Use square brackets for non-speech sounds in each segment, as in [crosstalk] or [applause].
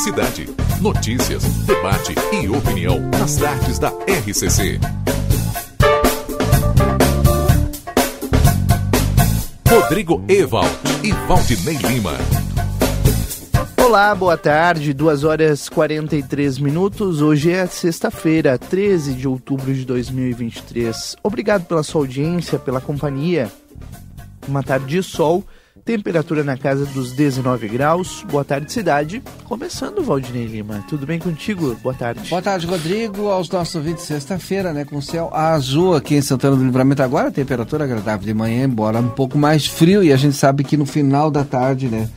cidade. Notícias, debate e opinião nas tardes da RCC. Rodrigo Ewald e Valdinei Lima. Olá, boa tarde, 2 horas 43 minutos. Hoje é sexta-feira, 13 de outubro de 2023. Obrigado pela sua audiência, pela companhia. Uma tarde de sol, temperatura na casa dos 19 graus. Boa tarde, cidade. Começando, Valdinei Lima. Tudo bem contigo? Boa tarde. Boa tarde, Rodrigo. Aos nossos ouvintes, sexta-feira, né? Com céu azul aqui em Santana do Livramento. Agora, temperatura agradável de manhã, embora um pouco mais frio. E a gente sabe que no final da tarde, né?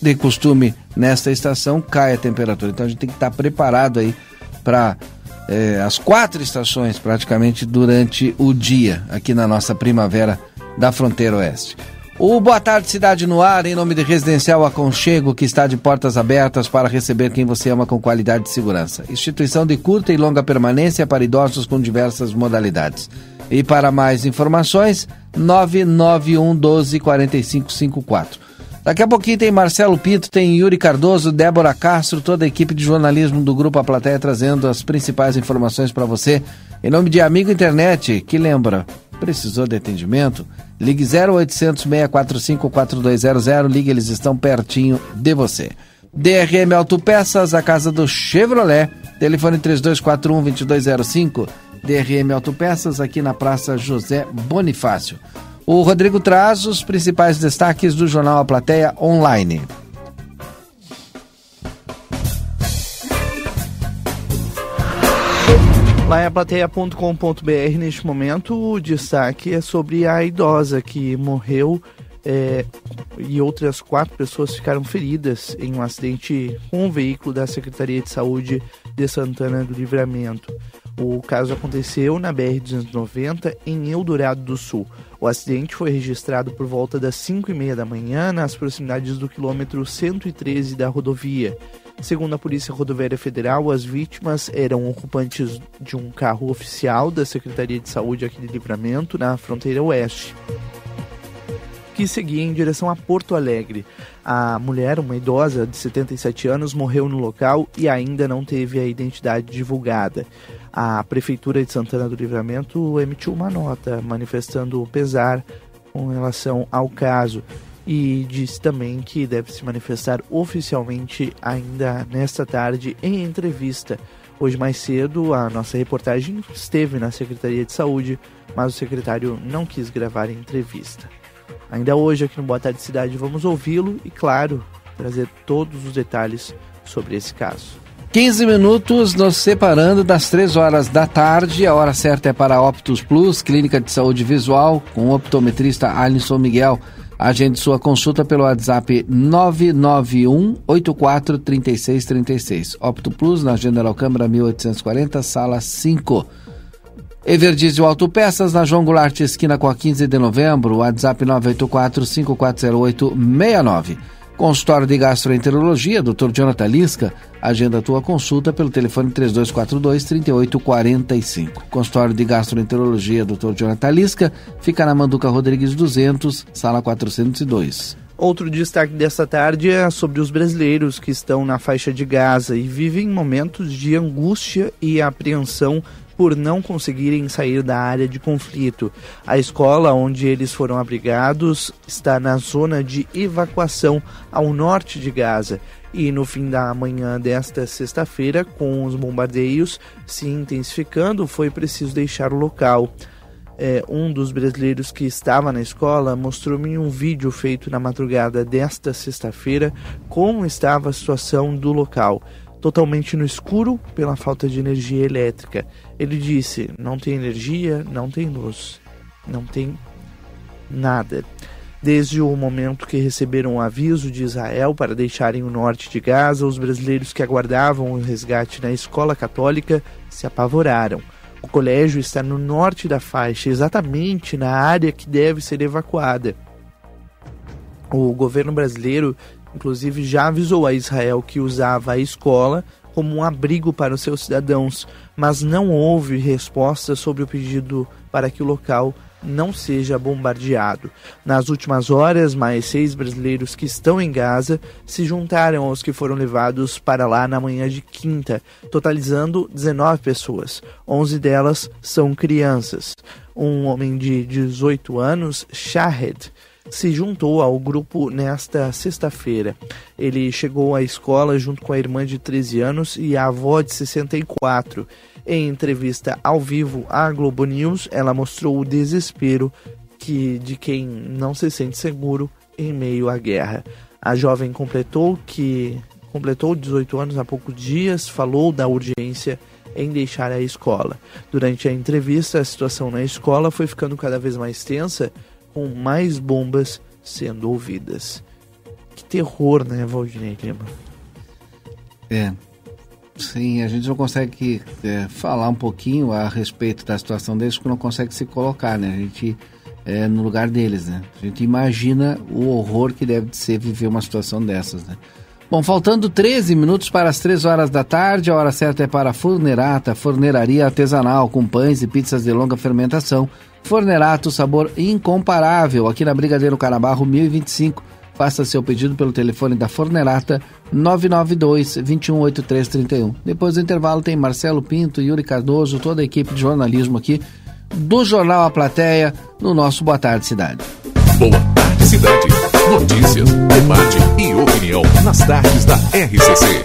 De costume, nesta estação, cai a temperatura. Então a gente tem que estar preparado aí para é, as quatro estações praticamente durante o dia aqui na nossa primavera da fronteira oeste. O Boa Tarde Cidade no Ar, em nome de Residencial Aconchego, que está de portas abertas para receber quem você ama com qualidade e segurança. Instituição de curta e longa permanência para idosos com diversas modalidades. E para mais informações, 991 12 4554. Daqui a pouquinho tem Marcelo Pinto, tem Yuri Cardoso, Débora Castro, toda a equipe de jornalismo do Grupo A Plateia trazendo as principais informações para você. Em nome de Amigo Internet, que lembra, precisou de atendimento? Ligue 0800 645 4200, ligue, eles estão pertinho de você. DRM Autopeças, a casa do Chevrolet, telefone 3241 2205. DRM Autopeças, aqui na Praça José Bonifácio. O Rodrigo traz os principais destaques do jornal A Plateia Online. Lá em aplateia.com.br, neste momento, o destaque é sobre a idosa que morreu é, e outras quatro pessoas ficaram feridas em um acidente com um veículo da Secretaria de Saúde de Santana do Livramento. O caso aconteceu na BR-290 em Eldorado do Sul. O acidente foi registrado por volta das 5 e meia da manhã nas proximidades do quilômetro 113 da rodovia. Segundo a Polícia Rodoviária Federal, as vítimas eram ocupantes de um carro oficial da Secretaria de Saúde aqui de Livramento, na fronteira oeste, que seguia em direção a Porto Alegre. A mulher, uma idosa de 77 anos, morreu no local e ainda não teve a identidade divulgada. A Prefeitura de Santana do Livramento emitiu uma nota manifestando pesar com relação ao caso e disse também que deve se manifestar oficialmente ainda nesta tarde em entrevista. Hoje mais cedo, a nossa reportagem esteve na Secretaria de Saúde, mas o secretário não quis gravar a entrevista. Ainda hoje, aqui no Boa Tarde Cidade, vamos ouvi-lo e, claro, trazer todos os detalhes sobre esse caso. 15 minutos nos separando das 3 horas da tarde. A hora certa é para a Optus Plus, Clínica de Saúde Visual, com o optometrista Alisson Miguel. Agende sua consulta pelo WhatsApp 991 84 3636. Opto Plus, na General Câmara 1840, sala 5. Everdiesel Autopeças, na João Goulart, esquina com a 15 de novembro, WhatsApp 984 5408 69. Consultório de Gastroenterologia, Dr. Jonathan Lisca, agenda a tua consulta pelo telefone 3242-3845. Consultório de Gastroenterologia, Dr. Jonathan Lisca, fica na Manduca Rodrigues 200, sala 402. Outro destaque desta tarde é sobre os brasileiros que estão na faixa de Gaza e vivem momentos de angústia e apreensão por não conseguirem sair da área de conflito. A escola onde eles foram abrigados está na zona de evacuação ao norte de Gaza. E no fim da manhã desta sexta-feira, com os bombardeios se intensificando, foi preciso deixar o local. É, um dos brasileiros que estava na escola mostrou-me um vídeo feito na madrugada desta sexta-feira como estava a situação do local totalmente no escuro pela falta de energia elétrica. Ele disse: não tem energia, não tem luz, não tem nada. Desde o momento que receberam o aviso de Israel para deixarem o norte de Gaza, os brasileiros que aguardavam o resgate na escola católica se apavoraram. O colégio está no norte da faixa, exatamente na área que deve ser evacuada. O governo brasileiro inclusive já avisou a Israel que usava a escola como um abrigo para os seus cidadãos, mas não houve resposta sobre o pedido para que o local não seja bombardeado. Nas últimas horas, mais seis brasileiros que estão em Gaza se juntaram aos que foram levados para lá na manhã de quinta, totalizando 19 pessoas. 11 delas são crianças. Um homem de 18 anos, Shahed, se juntou ao grupo nesta sexta-feira. Ele chegou à escola junto com a irmã de 13 anos e a avó de 64. Em entrevista ao vivo à Globo News, ela mostrou o desespero que de quem não se sente seguro em meio à guerra. A jovem completou que completou 18 anos há poucos dias, falou da urgência em deixar a escola. Durante a entrevista, a situação na escola foi ficando cada vez mais tensa com mais bombas sendo ouvidas. Que terror, né, Valdinei Lima? É. Sim, a gente não consegue é, falar um pouquinho a respeito da situação deles, porque não consegue se colocar, né? A gente é no lugar deles, né? A gente imagina o horror que deve ser viver uma situação dessas, né? Bom, faltando 13 minutos para as 3 horas da tarde, a hora certa é para a Fornerata, forneraria artesanal com pães e pizzas de longa fermentação Fornerato, sabor incomparável, aqui na Brigadeiro Carabarro 1025. Faça seu pedido pelo telefone da Fornerata 992 218331. Depois do intervalo tem Marcelo Pinto, Yuri Cardoso, toda a equipe de jornalismo aqui do Jornal A Plateia no nosso Boa Tarde Cidade. Boa Tarde Cidade. Notícias, debate e opinião nas tardes da RCC.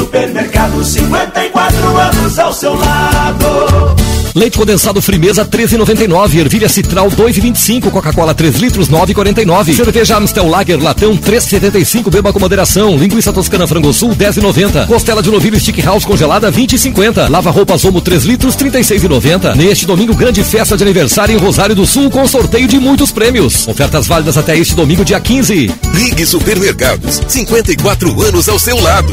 Supermercado, 54 anos ao seu lado. Leite condensado Frimeza 13,99. Ervilha Citral 2,25. Coca-Cola 3 litros 9,49. Cerveja Amstel Lager Latão 3,75. Beba com moderação. Linguiça Toscana Frango Sul 10,90. Costela de novilho Stick House congelada 20,50. Lava roupas Omo 3 litros 36,90. Neste domingo grande festa de aniversário em Rosário do Sul com sorteio de muitos prêmios. Ofertas válidas até este domingo dia 15. Ligue Supermercados. 54 anos ao seu lado.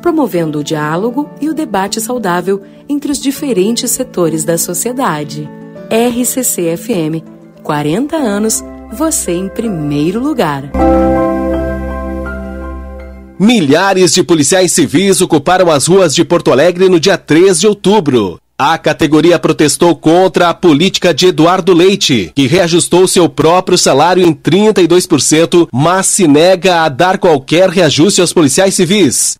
promovendo o diálogo e o debate saudável entre os diferentes setores da sociedade. RCC-FM, 40 anos, você em primeiro lugar. Milhares de policiais civis ocuparam as ruas de Porto Alegre no dia 3 de outubro. A categoria protestou contra a política de Eduardo Leite, que reajustou seu próprio salário em 32%, mas se nega a dar qualquer reajuste aos policiais civis.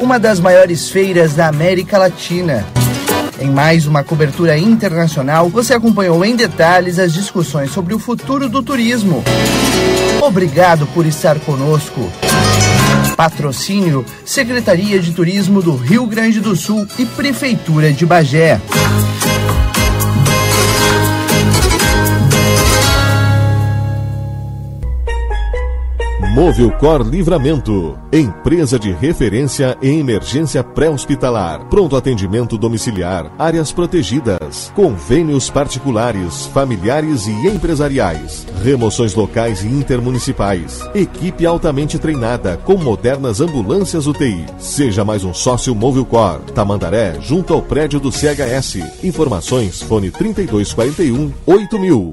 uma das maiores feiras da América Latina. Em mais uma cobertura internacional, você acompanhou em detalhes as discussões sobre o futuro do turismo. Obrigado por estar conosco. Patrocínio Secretaria de Turismo do Rio Grande do Sul e Prefeitura de Bagé. Movilcor Livramento, empresa de referência em emergência pré-hospitalar, pronto atendimento domiciliar, áreas protegidas, convênios particulares, familiares e empresariais, remoções locais e intermunicipais, equipe altamente treinada com modernas ambulâncias UTI. Seja mais um sócio Movilcor, Tamandaré, junto ao prédio do CHS. Informações, fone 3241 8000.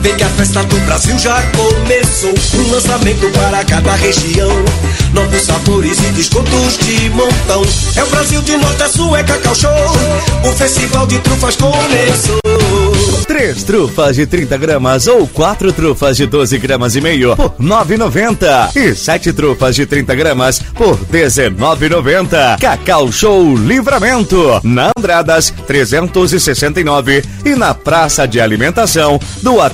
Vem que a festa do Brasil já começou. Um lançamento para cada região. Novos sabores e descontos de montão. É o Brasil de norte a sul, é Cacau Show. O Festival de Trufas começou. Três trufas de 30 gramas ou quatro trufas de 12 gramas e meio por 9,90 e sete trufas de 30 gramas por 19,90. Cacau Show Livramento. Na Andradas 369 e na Praça de Alimentação do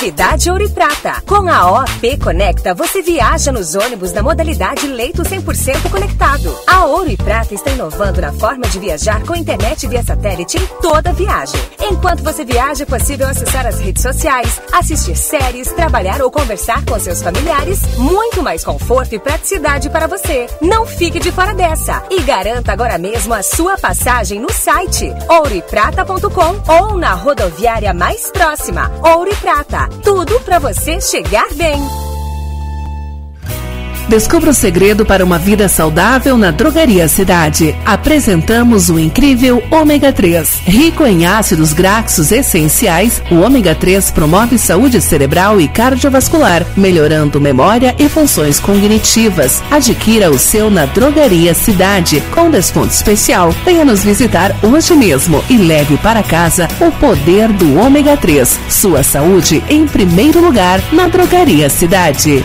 Novidade Ouro e Prata. Com a OP Conecta, você viaja nos ônibus da modalidade leito 100% conectado. A Ouro e Prata está inovando na forma de viajar com internet via satélite em toda viagem. Enquanto você viaja, é possível acessar as redes sociais, assistir séries, trabalhar ou conversar com seus familiares. Muito mais conforto e praticidade para você. Não fique de fora dessa e garanta agora mesmo a sua passagem no site ouroeprata.com ou na rodoviária mais próxima. Ouro e Prata tudo para você chegar bem. Descubra o segredo para uma vida saudável na Drogaria Cidade. Apresentamos o incrível Ômega 3. Rico em ácidos graxos essenciais, o Ômega 3 promove saúde cerebral e cardiovascular, melhorando memória e funções cognitivas. Adquira o seu na Drogaria Cidade, com desconto especial. Venha nos visitar hoje mesmo e leve para casa o poder do Ômega 3. Sua saúde em primeiro lugar na Drogaria Cidade.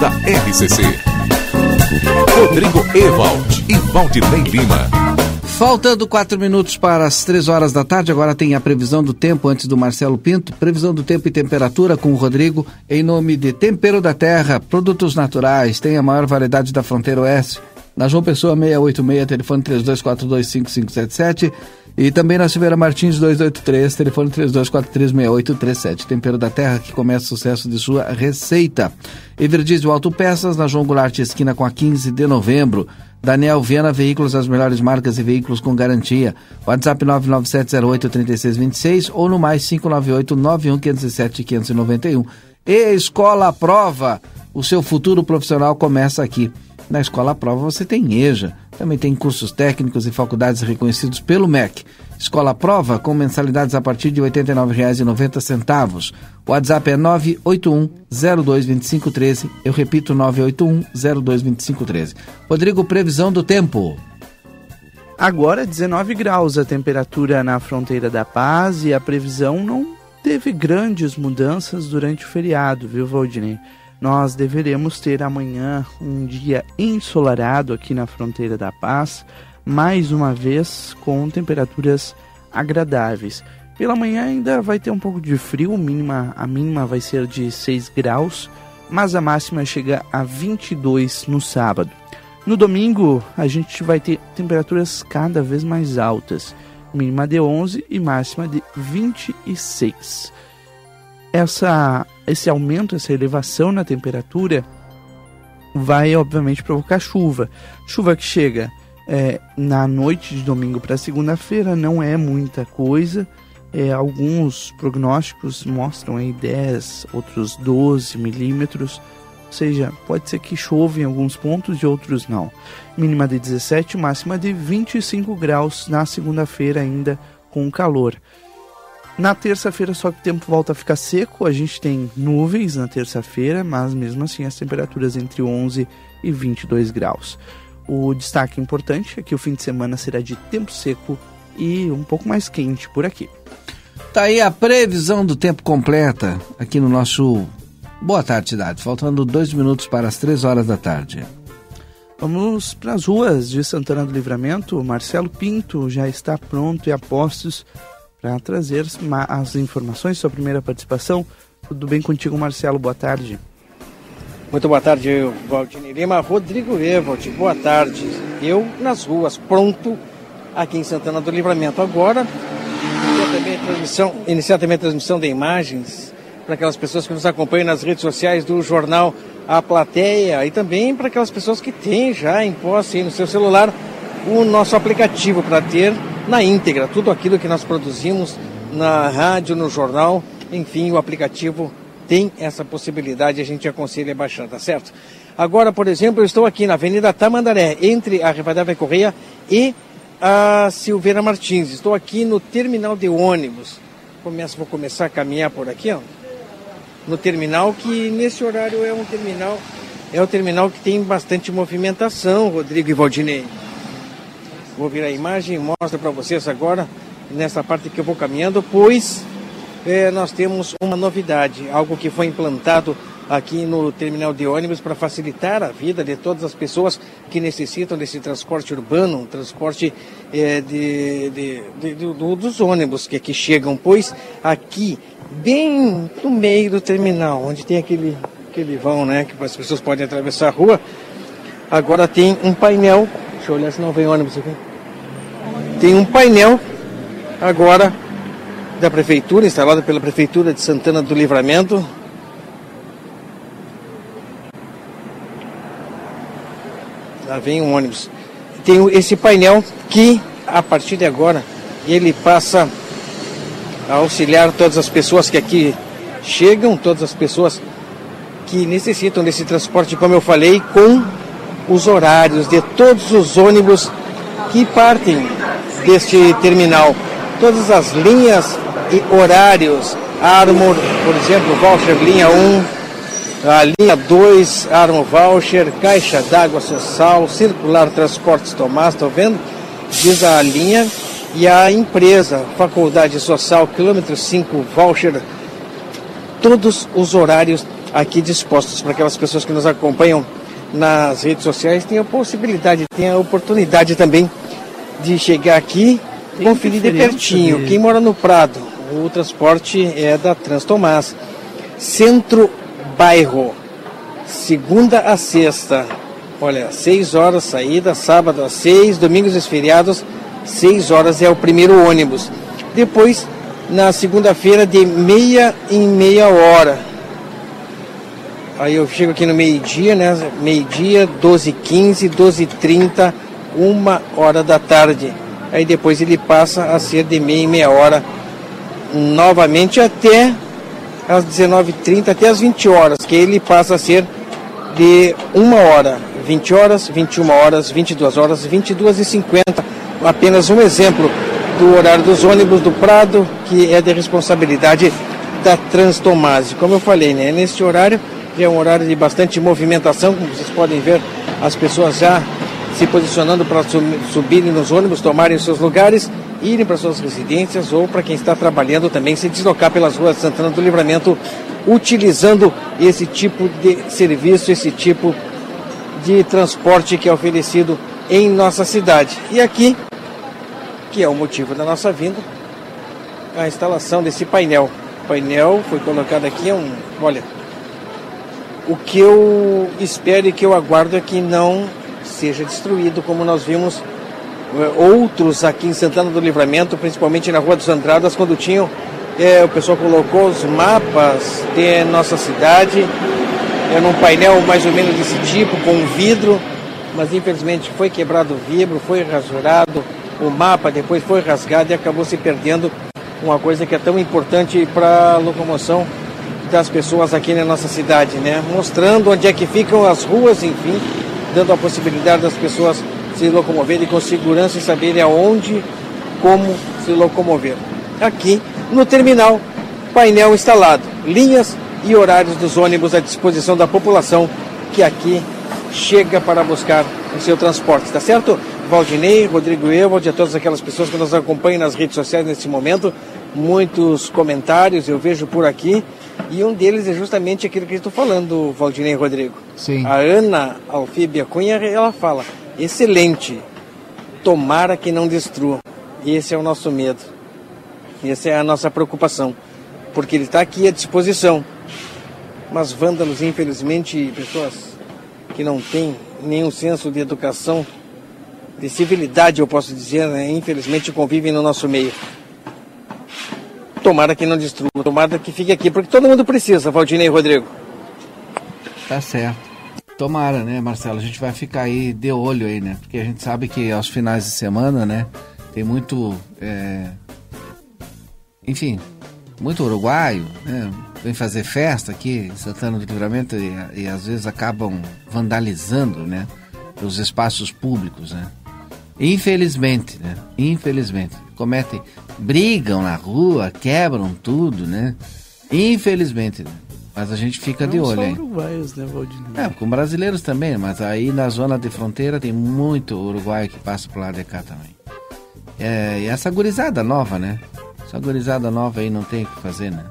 Da RCC. Rodrigo Ewald e Valdinei Lima. Faltando quatro minutos para as três horas da tarde, agora tem a previsão do tempo antes do Marcelo Pinto. Previsão do tempo e temperatura com o Rodrigo, em nome de Tempero da Terra, produtos naturais, tem a maior variedade da fronteira oeste. Na João Pessoa 686, telefone 32425577. E também na Silveira Martins 283, telefone 32436837. Tempero da Terra que começa o sucesso de sua receita. Everdiesel Autopeças na João Goulart esquina com a 15 de novembro. Daniel Viana Veículos, as melhores marcas e veículos com garantia. WhatsApp 997083626 ou no mais 598 91507 591. E Escola Prova, o seu futuro profissional começa aqui. Na Escola Prova você tem EJA, também tem cursos técnicos e faculdades reconhecidos pelo MEC. Escola Prova com mensalidades a partir de R$ 89,90. O WhatsApp é 981-022513. Eu repito, 981-022513. Rodrigo, previsão do tempo. Agora 19 graus a temperatura na fronteira da Paz e a previsão não teve grandes mudanças durante o feriado, viu, Valdinei? Nós deveremos ter amanhã um dia ensolarado aqui na fronteira da Paz, mais uma vez com temperaturas agradáveis. Pela manhã ainda vai ter um pouco de frio, mínima, a mínima vai ser de 6 graus, mas a máxima chega a 22 no sábado. No domingo, a gente vai ter temperaturas cada vez mais altas, mínima de 11 e máxima de 26 essa, esse aumento, essa elevação na temperatura vai obviamente provocar chuva. Chuva que chega é, na noite de domingo para segunda-feira não é muita coisa. É, alguns prognósticos mostram aí 10, outros 12 milímetros. Ou seja, pode ser que chova em alguns pontos e outros não. Mínima de 17, máxima de 25 graus na segunda-feira ainda com calor. Na terça-feira, só que o tempo volta a ficar seco. A gente tem nuvens na terça-feira, mas mesmo assim as temperaturas entre 11 e 22 graus. O destaque importante é que o fim de semana será de tempo seco e um pouco mais quente por aqui. Tá aí a previsão do tempo completa aqui no nosso Boa Tarde Cidade, faltando dois minutos para as três horas da tarde. Vamos para as ruas de Santana do Livramento. Marcelo Pinto já está pronto e a postos para trazer as informações, sua primeira participação. Tudo bem contigo, Marcelo? Boa tarde. Muito boa tarde, Valdinei Lima. Rodrigo Evald, boa tarde. Eu nas ruas, pronto, aqui em Santana do Livramento. Agora, também iniciar também a transmissão de imagens para aquelas pessoas que nos acompanham nas redes sociais do jornal A Plateia e também para aquelas pessoas que têm já em posse no seu celular o nosso aplicativo para ter na íntegra tudo aquilo que nós produzimos na rádio, no jornal, enfim, o aplicativo tem essa possibilidade, a gente aconselha baixar, tá certo? Agora, por exemplo, eu estou aqui na Avenida Tamandaré, entre a Rivadavia Correia e a Silveira Martins. Estou aqui no terminal de ônibus. Começo, vou começar a caminhar por aqui, ó. No terminal, que nesse horário é um terminal, é um terminal que tem bastante movimentação, Rodrigo e Valdinei. Vou virar a imagem e mostro para vocês agora, nessa parte que eu vou caminhando, pois é, nós temos uma novidade, algo que foi implantado aqui no terminal de ônibus para facilitar a vida de todas as pessoas que necessitam desse transporte urbano, um transporte é, de, de, de, dos ônibus que aqui chegam, pois aqui, bem no meio do terminal, onde tem aquele, aquele vão, né, que as pessoas podem atravessar a rua, agora tem um painel, deixa eu olhar se não vem ônibus aqui tem um painel agora da prefeitura, instalado pela prefeitura de Santana do Livramento. Lá vem um ônibus. Tem esse painel que, a partir de agora, ele passa a auxiliar todas as pessoas que aqui chegam, todas as pessoas que necessitam desse transporte, como eu falei, com os horários de todos os ônibus que partem deste terminal. Todas as linhas e horários, Armor, por exemplo, voucher linha 1, a linha 2, Armor Voucher, Caixa d'Água Social, Circular Transportes Tomás, estou vendo? Diz a linha e a empresa, Faculdade Social, quilômetro 5, Voucher, todos os horários aqui dispostos para aquelas pessoas que nos acompanham nas redes sociais têm a possibilidade, têm a oportunidade também de chegar aqui, Tem conferir de pertinho. Quem mora no Prado, o transporte é da Trans Tomás. Centro Bairro, segunda a sexta. Olha, seis horas saída, sábado às seis, domingos e feriados, 6 horas é o primeiro ônibus. Depois, na segunda-feira, de meia em meia hora. Aí eu chego aqui no meio-dia, né? Meio-dia, 12h15, 12h30, uma hora da tarde. Aí depois ele passa a ser de meia em meia hora novamente até às 19h30, até às 20 horas, que ele passa a ser de uma hora, 20 horas, 21 horas, 22 horas, 22 e 50. Apenas um exemplo do horário dos ônibus do Prado, que é de responsabilidade da Transtomase. Como eu falei, né? Neste horário é um horário de bastante movimentação, como vocês podem ver, as pessoas já se posicionando para subirem nos ônibus, tomarem seus lugares, irem para suas residências ou para quem está trabalhando também se deslocar pelas ruas Santana do Livramento, utilizando esse tipo de serviço, esse tipo de transporte que é oferecido em nossa cidade. E aqui, que é o motivo da nossa vinda, a instalação desse painel. O painel foi colocado aqui, é um, olha, o que eu espero e que eu aguardo é que não seja destruído, como nós vimos é, outros aqui em Santana do Livramento, principalmente na Rua dos Andradas, quando tinham, é, o pessoal colocou os mapas de nossa cidade, é, num painel mais ou menos desse tipo, com vidro, mas infelizmente foi quebrado o vidro, foi rasurado o mapa, depois foi rasgado e acabou se perdendo uma coisa que é tão importante para a locomoção das pessoas aqui na nossa cidade, né? Mostrando onde é que ficam as ruas, enfim, dando a possibilidade das pessoas se locomoverem com segurança e saberem aonde, como se locomover. Aqui no terminal, painel instalado, linhas e horários dos ônibus à disposição da população que aqui chega para buscar o seu transporte, tá certo? Valdinei, Rodrigo Ewald, a todas aquelas pessoas que nos acompanham nas redes sociais nesse momento, muitos comentários eu vejo por aqui e um deles é justamente aquilo que estou falando, Valdinei Rodrigo. Sim. A Ana Alfíbia Cunha, ela fala, excelente, tomara que não destrua. Esse é o nosso medo, essa é a nossa preocupação, porque ele está aqui à disposição. Mas vândalos, infelizmente, pessoas que não têm nenhum senso de educação, de civilidade, eu posso dizer, né? infelizmente convivem no nosso meio. Tomara que não destrua, tomara que fique aqui, porque todo mundo precisa, Valdinei e Rodrigo. Tá certo. Tomara, né, Marcelo? A gente vai ficar aí de olho aí, né? Porque a gente sabe que aos finais de semana, né, tem muito. É... Enfim, muito uruguaio, né? Vem fazer festa aqui em Santana do Livramento e, e às vezes acabam vandalizando, né? Os espaços públicos, né? Infelizmente, né? Infelizmente. Cometem, brigam na rua, quebram tudo, né? Infelizmente, né? Mas a gente fica Não de olho só aí. uruguaios, né? É, com brasileiros também, mas aí na zona de fronteira tem muito uruguaio que passa por lá de cá também. É, e essa gurizada nova, né? Essa gurizada nova aí não tem o que fazer, né?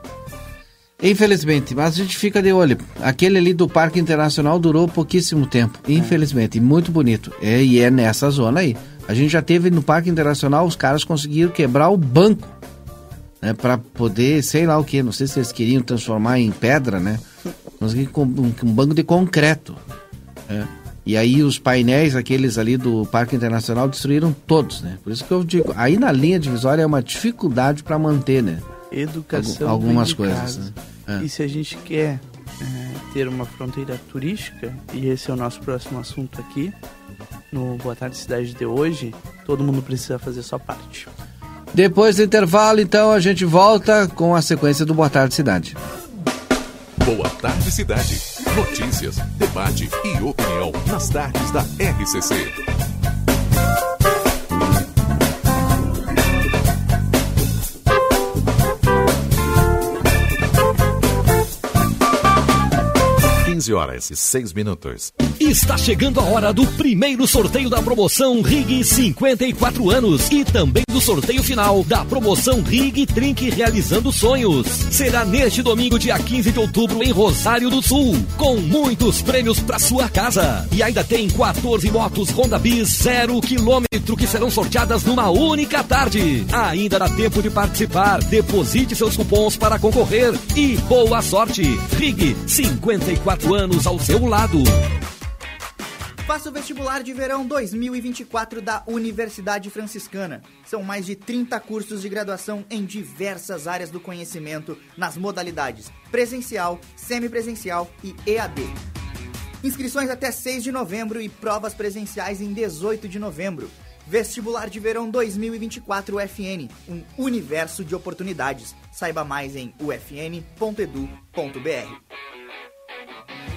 Infelizmente, mas a gente fica de olho. Aquele ali do Parque Internacional durou pouquíssimo tempo, infelizmente, e muito bonito. É, e é nessa zona aí. A gente já teve no Parque Internacional, os caras conseguiram quebrar o banco, né, para poder, sei lá o que, não sei se eles queriam transformar em pedra, né? Com um, um banco de concreto. né? E aí os painéis, aqueles ali do Parque Internacional, destruíram todos, né? Por isso que eu digo, aí na linha divisória é uma dificuldade para manter, né? Educação Algu- algumas coisas, né? É. E se a gente quer é, ter uma fronteira turística, e esse é o nosso próximo assunto aqui, no Boa Tarde Cidade de hoje, todo mundo precisa fazer sua parte. Depois do intervalo, então, a gente volta com a sequência do Boa Tarde Cidade. Boa tarde, cidade. Notícias, debate e opinião nas tardes da RCC. Quinze horas e seis minutos. Está chegando a hora do primeiro sorteio da promoção Rig 54 anos e também do sorteio final da promoção Rig Trink Realizando Sonhos. Será neste domingo, dia 15 de outubro, em Rosário do Sul, com muitos prêmios para sua casa. E ainda tem 14 motos Honda Bis zero quilômetro que serão sorteadas numa única tarde. Ainda dá tempo de participar. Deposite seus cupons para concorrer e boa sorte. Rig 54 anos ao seu lado. Faça o vestibular de verão 2024 da Universidade Franciscana. São mais de 30 cursos de graduação em diversas áreas do conhecimento, nas modalidades presencial, semipresencial e EAD. Inscrições até 6 de novembro e provas presenciais em 18 de novembro. Vestibular de Verão 2024 UFN, um universo de oportunidades. Saiba mais em ufn.edu.br. out.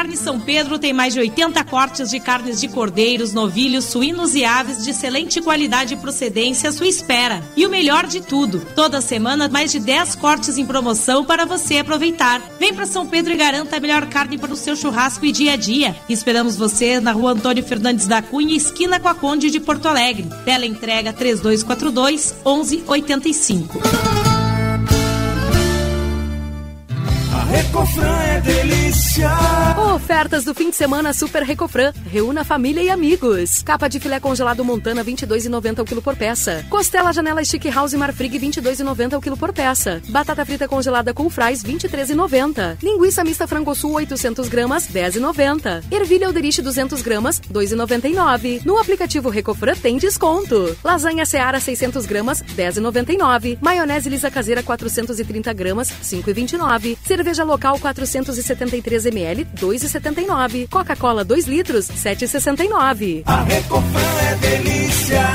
Carne São Pedro tem mais de 80 cortes de carnes de cordeiros, novilhos, suínos e aves de excelente qualidade e procedência à sua espera. E o melhor de tudo, toda semana mais de 10 cortes em promoção para você aproveitar. Vem para São Pedro e garanta a melhor carne para o seu churrasco e dia a dia. Esperamos você na rua Antônio Fernandes da Cunha, esquina com a Conde de Porto Alegre. Tela entrega 3242 1185. Recofran é delícia. Ofertas do fim de semana Super Recofran. Reúna família e amigos. Capa de filé congelado Montana 22,90 o quilo por peça. Costela janela Stick House Marfrig 22,90 o quilo por peça. Batata frita congelada com fries 23,90. Linguiça mista frango sul 800 gramas 10,90. Ervilha Alderich 200 gramas 2,99. No aplicativo Recofran tem desconto. Lasanha Seara 600 gramas 10,99. Maionese lisa caseira 430 gramas 5,29. Cerveja local 473 ml 2,79. Coca-Cola 2 litros 7,69. A Recofran é delícia.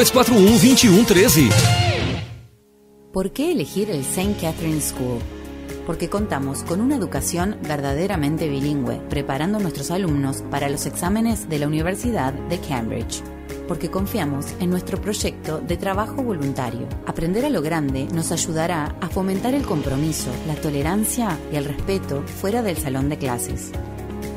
241-2113. ¿Por qué elegir el St. Catherine School? Porque contamos con una educación verdaderamente bilingüe, preparando a nuestros alumnos para los exámenes de la Universidad de Cambridge. Porque confiamos en nuestro proyecto de trabajo voluntario. Aprender a lo grande nos ayudará a fomentar el compromiso, la tolerancia y el respeto fuera del salón de clases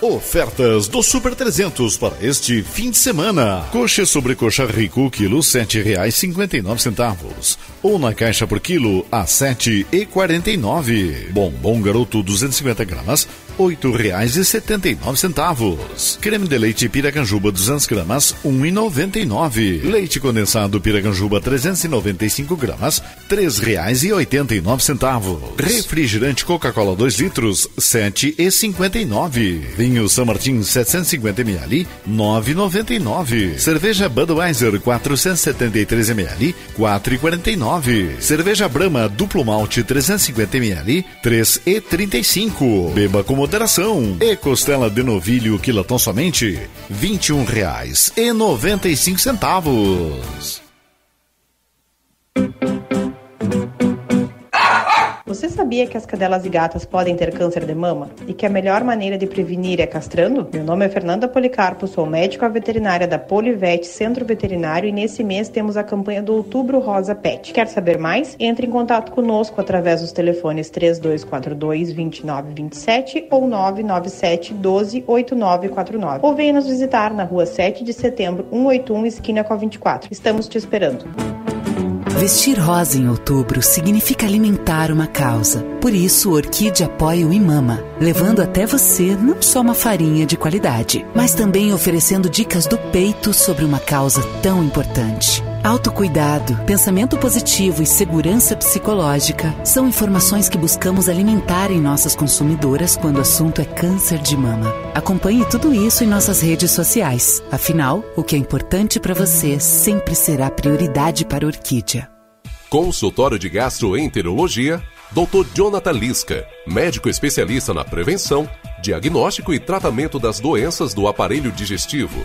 Ofertas do Super 300 para este fim de semana. Coxa sobre coxa rico, quilo sete reais cinquenta e nove centavos. Ou na caixa por quilo a sete e quarenta e nove. Bombom garoto 250 gramas, e e nove centavos. Creme de leite Piracanjuba 200 gramas, e e nove. Leite condensado Piracanjuba 395 gramas, três e e nove centavos. Refrigerante Coca-Cola 2 litros, e e nove. Vinho São Martin 750 ml, 9,99. Cerveja Budweiser 473 ml, 4,49. Cerveja Brahma Duplo Malte 350 ml, 3,35. Beba com moderação. E costela de novilho quilatão somente R$ 21,95 sabia que as cadelas e gatas podem ter câncer de mama? E que a melhor maneira de prevenir é castrando? Meu nome é Fernanda Policarpo, sou médica veterinária da Polivete Centro Veterinário e nesse mês temos a campanha do Outubro Rosa Pet. Quer saber mais? Entre em contato conosco através dos telefones 3242 2927 ou 997 12 8949 ou venha nos visitar na rua 7 de setembro 181 esquina com a 24. Estamos te esperando. Vestir rosa em outubro significa alimentar uma causa. Por isso, Orquídea apoia o Imama, levando até você não só uma farinha de qualidade, mas também oferecendo dicas do peito sobre uma causa tão importante. Autocuidado, pensamento positivo e segurança psicológica são informações que buscamos alimentar em nossas consumidoras quando o assunto é câncer de mama. Acompanhe tudo isso em nossas redes sociais. Afinal, o que é importante para você sempre será prioridade para a Orquídea. Consultório de Gastroenterologia, Dr. Jonathan Lisca, médico especialista na prevenção, diagnóstico e tratamento das doenças do aparelho digestivo.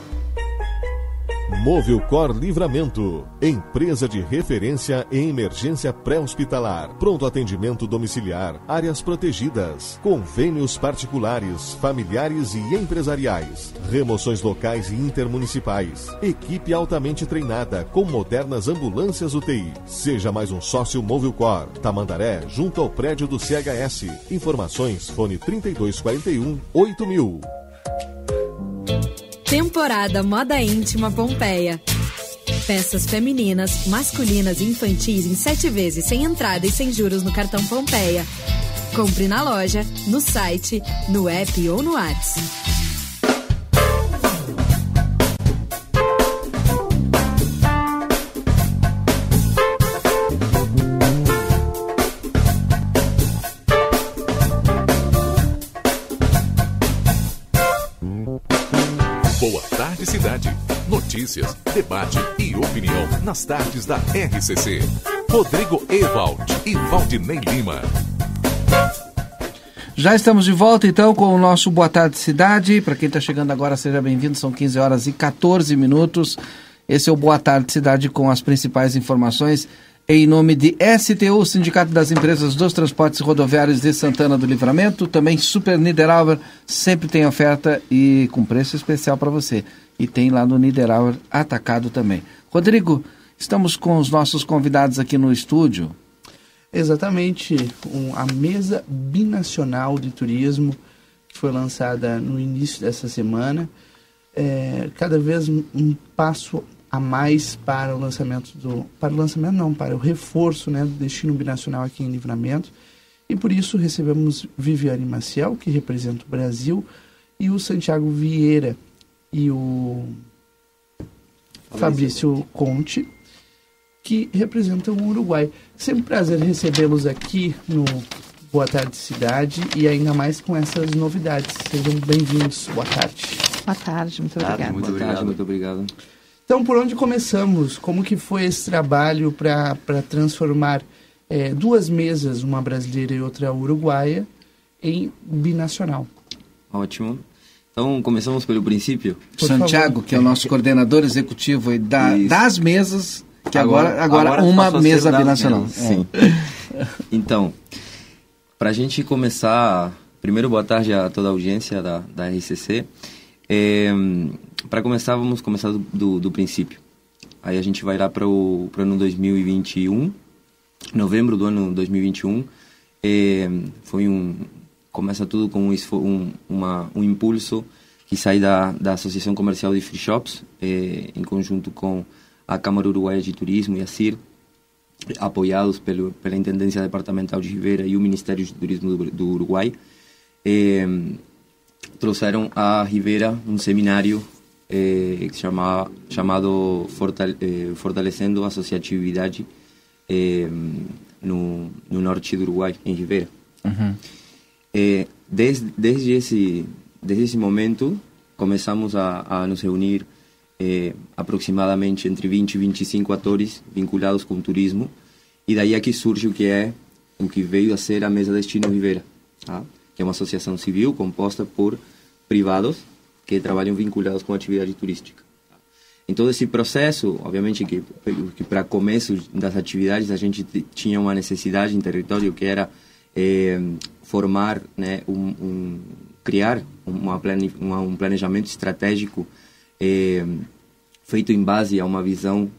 Movilcor Livramento, empresa de referência em emergência pré-hospitalar, pronto atendimento domiciliar, áreas protegidas, convênios particulares, familiares e empresariais, remoções locais e intermunicipais, equipe altamente treinada com modernas ambulâncias UTI. Seja mais um sócio Movilcor, Tamandaré, junto ao prédio do CHS. Informações fone 3241 8000. Temporada Moda Íntima Pompeia. Peças femininas, masculinas e infantis em sete vezes sem entrada e sem juros no cartão Pompeia. Compre na loja, no site, no app ou no WhatsApp. Boa tarde, cidade. Notícias, debate e opinião nas tardes da RCC. Rodrigo Ewald e Valdinei Lima. Já estamos de volta então com o nosso Boa Tarde Cidade. Para quem está chegando agora, seja bem-vindo. São 15 horas e 14 minutos. Esse é o Boa Tarde Cidade com as principais informações em nome de STU, Sindicato das Empresas dos Transportes Rodoviários de Santana do Livramento. Também Super Niederauer, sempre tem oferta e com preço especial para você. E tem lá no Niederauer atacado também. Rodrigo, estamos com os nossos convidados aqui no estúdio. Exatamente, um, a mesa binacional de turismo que foi lançada no início dessa semana, é, cada vez um, passo a mais para o lançamento do para o lançamento não para o reforço né, do destino binacional aqui em Livramento e por isso recebemos Viviane Maciel que representa o Brasil e o Santiago Vieira e o Fabrício Conte que representam o Uruguai. Sempre um prazer recebê-los aqui no Boa Tarde Cidade e ainda mais com essas novidades. Sejam bem-vindos. Boa tarde. Boa tarde, muito obrigado. Muito obrigado, muito obrigado. Então, por onde começamos? Como que foi esse trabalho para transformar é, duas mesas, uma brasileira e outra uruguaia, em binacional? Ótimo. Então, começamos pelo princípio. Por Santiago, favor. que é o nosso coordenador executivo da, das mesas, que agora, agora, agora uma mesa binacional. Sim. É. [laughs] então, para a gente começar, primeiro boa tarde a toda a audiência da, da RCC. É, para começar, vamos começar do, do, princípio. Aí a gente vai lá para o ano 2021, novembro do ano 2021. É, foi um começa tudo com um, um, uma, um impulso que sai da, da Associação Comercial de Free Shops, é, em conjunto com a Câmara Uruguaia de Turismo e a CIR, apoiados pelo, pela Intendência Departamental de Ribeira e o Ministério de Turismo do, do Uruguai, eh, trouxeram a Ribeira um seminário eh, chama, chamado Fortale, eh, Fortalecendo a Associatividade eh, no, no norte do Uruguai, em Ribeira. Uhum. Eh, desde, desde, esse, desde esse momento, começamos a, a nos reunir eh, aproximadamente entre 20 e 25 atores vinculados com o turismo, e daí é que surge o que é o que veio a ser a Mesa Destino Ribeira, tá? É uma associação civil composta por privados que trabalham vinculados com a atividade turística. Em todo esse processo, obviamente que, que para começo das atividades a gente tinha uma necessidade em território que era eh, formar, né, um, um, criar uma plane, uma, um planejamento estratégico eh, feito em base a uma visão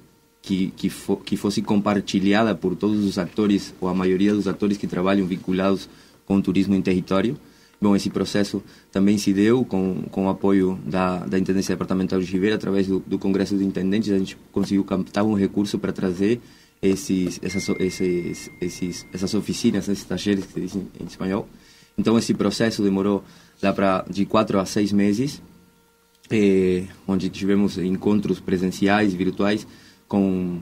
que que, fo, que fosse compartilhada por todos os atores ou a maioria dos atores que trabalham vinculados com o turismo em território. Bom, esse processo também se deu com, com o apoio da, da Intendência Departamental de Ribeira, através do, do Congresso de Intendentes, a gente conseguiu captar um recurso para trazer esses, essas, esses, esses, essas oficinas, esses talleres que se dizem em espanhol. Então, esse processo demorou lá para de quatro a seis meses, eh, onde tivemos encontros presenciais, virtuais, com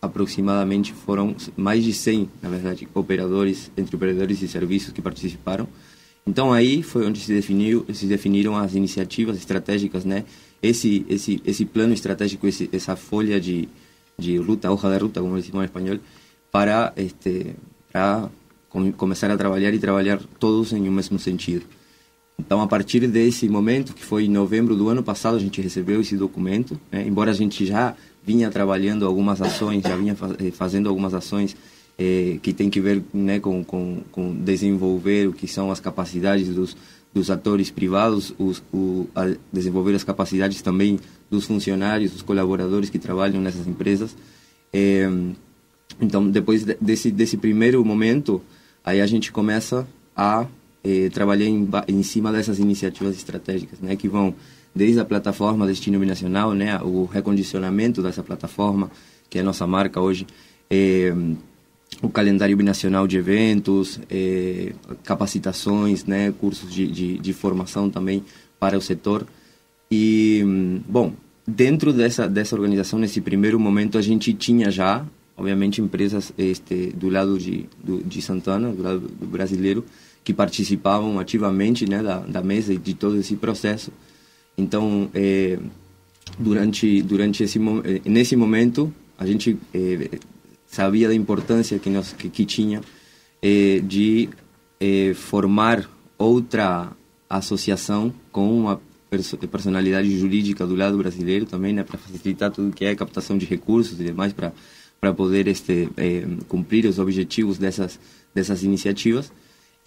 aproximadamente foram mais de 100, na verdade, operadores, entre operadores e serviços que participaram. Então aí foi onde se definiu, se definiram as iniciativas estratégicas, né? Esse esse esse plano estratégico, esse, essa folha de de ruta, hoja de ruta, como decimos em espanhol, para este para com, começar a trabalhar e trabalhar todos em um mesmo sentido. Então, a partir desse momento, que foi em novembro do ano passado, a gente recebeu esse documento, né? embora a gente já vinha trabalhando algumas ações, já vinha fazendo algumas ações eh, que tem que ver né, com, com, com, desenvolver o que são as capacidades dos, dos atores privados, os, o, desenvolver as capacidades também dos funcionários, dos colaboradores que trabalham nessas empresas. Eh, então, depois desse, desse primeiro momento, aí a gente começa a eh, trabalhar em, em cima dessas iniciativas estratégicas, né, que vão desde a plataforma Destino Binacional, né, o recondicionamento dessa plataforma, que é a nossa marca hoje, eh, o calendário binacional de eventos, eh, capacitações, né, cursos de, de, de, formação também para o setor. E, bom, dentro dessa, dessa organização, nesse primeiro momento, a gente tinha já, obviamente, empresas este, do lado de, do, de Santana, do lado do brasileiro, que participavam ativamente né, da, da mesa e de todo esse processo. Então, eh, durante, durante esse, nesse momento, a gente eh, sabia da importância que, nós, que, que tinha eh, de eh, formar outra associação com uma personalidade jurídica do lado brasileiro também, né, para facilitar tudo que é captação de recursos e demais para para poder este eh, cumprir os objetivos dessas dessas iniciativas.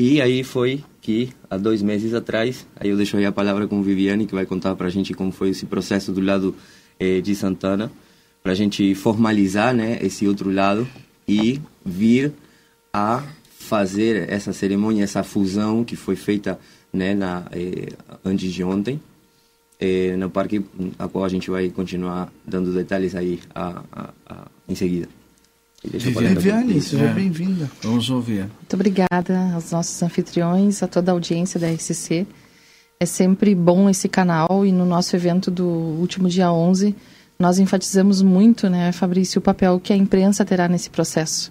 E aí foi que, há dois meses atrás, aí eu deixo aí a palavra com Viviane, que vai contar para a gente como foi esse processo do lado eh, de Santana, para a gente formalizar né, esse outro lado e vir a fazer essa cerimônia, essa fusão que foi feita né, na, eh, antes de ontem, eh, no parque, a qual a gente vai continuar dando detalhes aí a, a, a, em seguida. Viviane, seja é. bem-vinda. Vamos ouvir. Muito obrigada aos nossos anfitriões, a toda a audiência da RCC. É sempre bom esse canal e no nosso evento do último dia 11, nós enfatizamos muito, né, Fabrício, o papel que a imprensa terá nesse processo.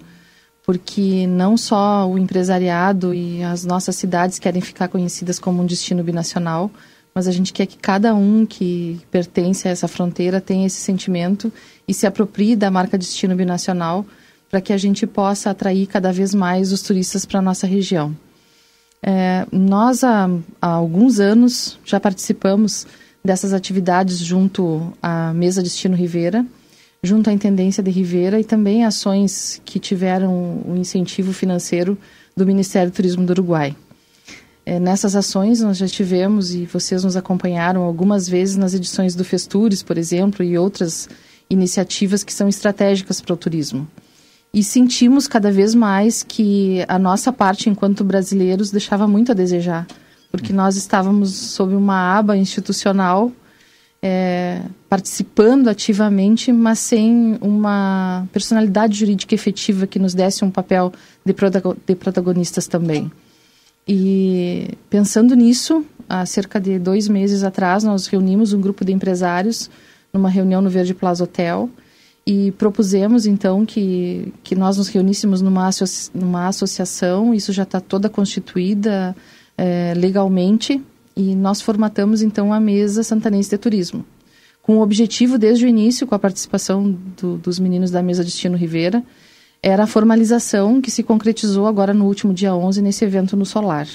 Porque não só o empresariado e as nossas cidades querem ficar conhecidas como um destino binacional, mas a gente quer que cada um que pertence a essa fronteira tenha esse sentimento e se aproprie da marca destino binacional para que a gente possa atrair cada vez mais os turistas para a nossa região. É, nós, há, há alguns anos, já participamos dessas atividades junto à Mesa Destino Ribeira, junto à Intendência de Ribeira e também ações que tiveram o incentivo financeiro do Ministério do Turismo do Uruguai. É, nessas ações nós já tivemos e vocês nos acompanharam algumas vezes nas edições do Festures, por exemplo, e outras iniciativas que são estratégicas para o turismo. E sentimos cada vez mais que a nossa parte enquanto brasileiros deixava muito a desejar porque nós estávamos sob uma aba institucional é, participando ativamente, mas sem uma personalidade jurídica efetiva que nos desse um papel de, de protagonistas também. E pensando nisso, há cerca de dois meses atrás, nós reunimos um grupo de empresários numa reunião no Verde Plaza Hotel e propusemos então que, que nós nos reuníssemos numa, associ numa associação, isso já está toda constituída é, legalmente, e nós formatamos então a mesa santanense de turismo, com o objetivo desde o início, com a participação do, dos meninos da mesa Destino Rivera, era a formalização que se concretizou agora no último dia 11 nesse evento no Solar.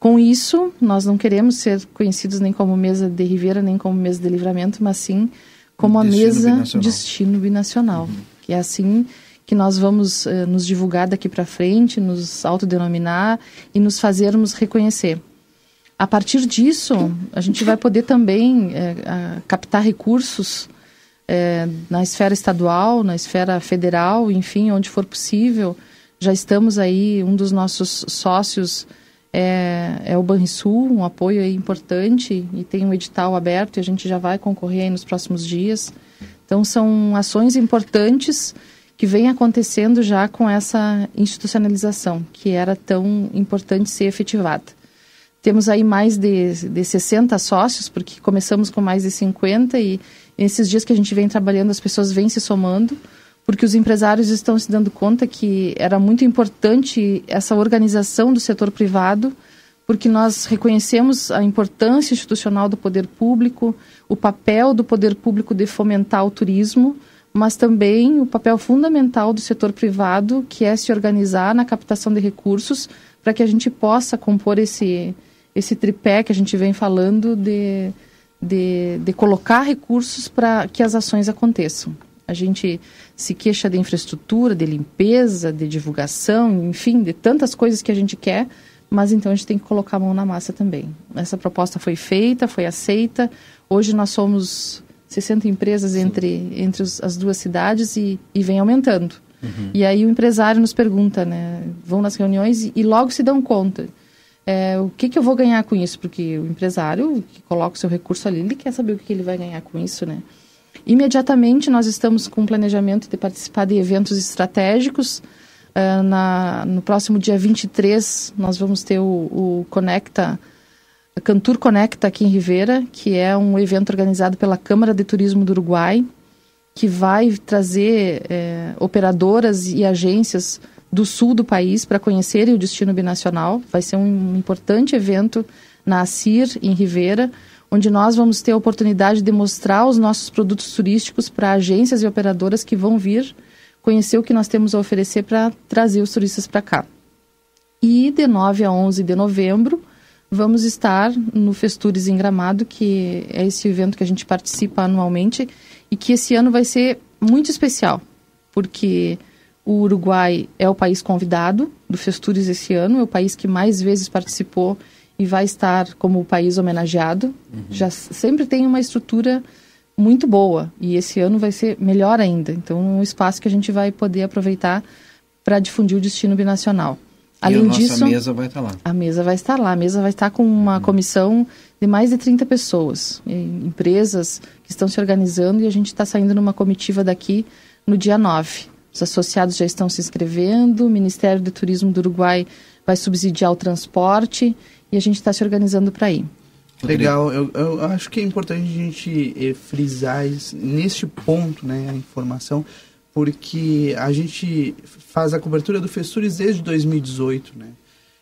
Com isso, nós não queremos ser conhecidos nem como mesa de Rivera, nem como mesa de livramento, mas sim como a mesa binacional. destino binacional. Uhum. Que é assim que nós vamos uh, nos divulgar daqui para frente, nos autodenominar e nos fazermos reconhecer. A partir disso, a gente vai poder também uh, captar recursos é, na esfera estadual, na esfera federal, enfim, onde for possível. Já estamos aí, um dos nossos sócios é, é o Banrisul, um apoio importante e tem um edital aberto e a gente já vai concorrer nos próximos dias. Então são ações importantes que vêm acontecendo já com essa institucionalização, que era tão importante ser efetivada. Temos aí mais de, de 60 sócios, porque começamos com mais de 50 e esses dias que a gente vem trabalhando, as pessoas vêm se somando, porque os empresários estão se dando conta que era muito importante essa organização do setor privado, porque nós reconhecemos a importância institucional do poder público, o papel do poder público de fomentar o turismo, mas também o papel fundamental do setor privado, que é se organizar na captação de recursos para que a gente possa compor esse, esse tripé que a gente vem falando de de, de colocar recursos para que as ações aconteçam. A gente se queixa de infraestrutura, de limpeza, de divulgação, enfim, de tantas coisas que a gente quer, mas então a gente tem que colocar a mão na massa também. Essa proposta foi feita, foi aceita. Hoje nós somos 60 empresas entre, entre os, as duas cidades e, e vem aumentando. Uhum. E aí o empresário nos pergunta, né? Vão nas reuniões e, e logo se dão conta é, o que, que eu vou ganhar com isso? Porque o empresário que coloca o seu recurso ali, ele quer saber o que, que ele vai ganhar com isso, né? Imediatamente nós estamos com um planejamento de participar de eventos estratégicos. Uh, na, no próximo dia 23 nós vamos ter o, o Conecta, Cantur Conecta aqui em Rivera, que é um evento organizado pela Câmara de Turismo do Uruguai, que vai trazer é, operadoras e agências do sul do país para conhecerem o destino binacional. Vai ser um importante evento na ACIR, em Rivera, onde nós vamos ter a oportunidade de mostrar os nossos produtos turísticos para agências e operadoras que vão vir conhecer o que nós temos a oferecer para trazer os turistas para cá. E de 9 a 11 de novembro, vamos estar no Festures em Gramado, que é esse evento que a gente participa anualmente e que esse ano vai ser muito especial, porque o Uruguai é o país convidado do Festures esse ano, é o país que mais vezes participou e vai estar como o país homenageado. Uhum. Já sempre tem uma estrutura muito boa e esse ano vai ser melhor ainda. Então, um espaço que a gente vai poder aproveitar para difundir o destino binacional. Além e a disso, a mesa vai estar lá. A mesa vai estar lá. A mesa vai estar com uma uhum. comissão de mais de 30 pessoas, empresas que estão se organizando e a gente está saindo numa comitiva daqui no dia 9. Os associados já estão se inscrevendo, o Ministério do Turismo do Uruguai vai subsidiar o transporte e a gente está se organizando para ir. Legal, eu, eu, acho que é importante a gente eh, frisar isso, neste ponto, né, a informação, porque a gente faz a cobertura do Festures desde 2018, né?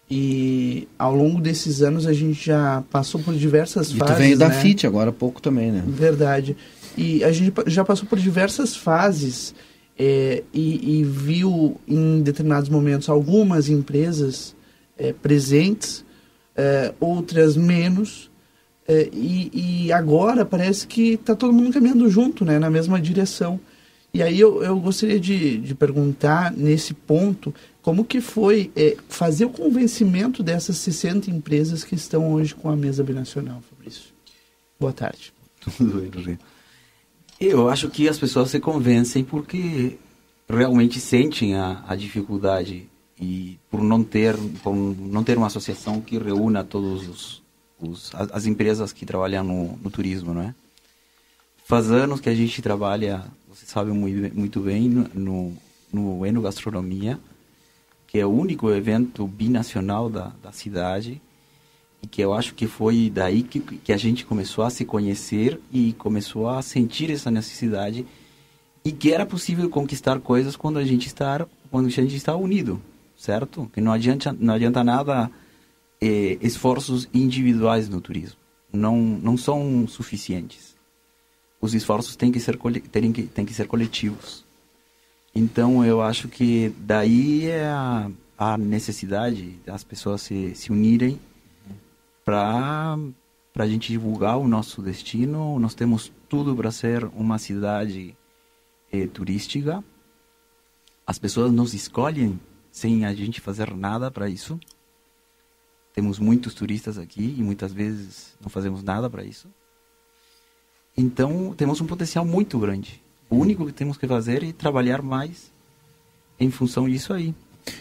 E ao longo desses anos a gente já passou por diversas e fases. E tu veio da né? FIT agora há pouco também, né? Verdade. E a gente já passou por diversas fases é, e, e, viu em determinados momentos algumas empresas é, presentes, é, outras menos, é, e, e, agora parece que está todo mundo caminhando junto, né, na mesma direção. E aí eu, eu gostaria de, de perguntar nesse ponto como que foi é, fazer o convencimento dessas 60 empresas que estão hoje com a mesa binacional, Fabrício. Boa tarde. Tudo bem, Rogério. Eu acho que as pessoas se convencem porque realmente sentem a, a dificuldade e por não ter por não ter uma associação que reúna todos os, os as, as, empresas que trabalham no, no, turismo, não é? Faz anos que a gente trabalha, você sabe muito, muito bem, no, no Enogastronomia, que é o único evento binacional da, da cidade e que eu acho que foi daí que, que a gente começou a se conhecer e começou a sentir essa necessidade e que era possível conquistar coisas quando a gente está quando a gente está unido, certo? Que não adianta não adianta nada eh, esforços individuais no turismo, não não são suficientes. Os esforços têm que ser têm que têm que ser coletivos. Então eu acho que daí é a, a necessidade das pessoas se, se unirem para para a gente divulgar o nosso destino. Nós temos tudo para ser uma cidade eh, turística. As pessoas nos escolhem sem a gente fazer nada para isso. Temos muitos turistas aqui e muitas vezes não fazemos nada para isso. Então, temos um potencial muito grande. O único que temos que fazer é trabalhar mais em função disso aí.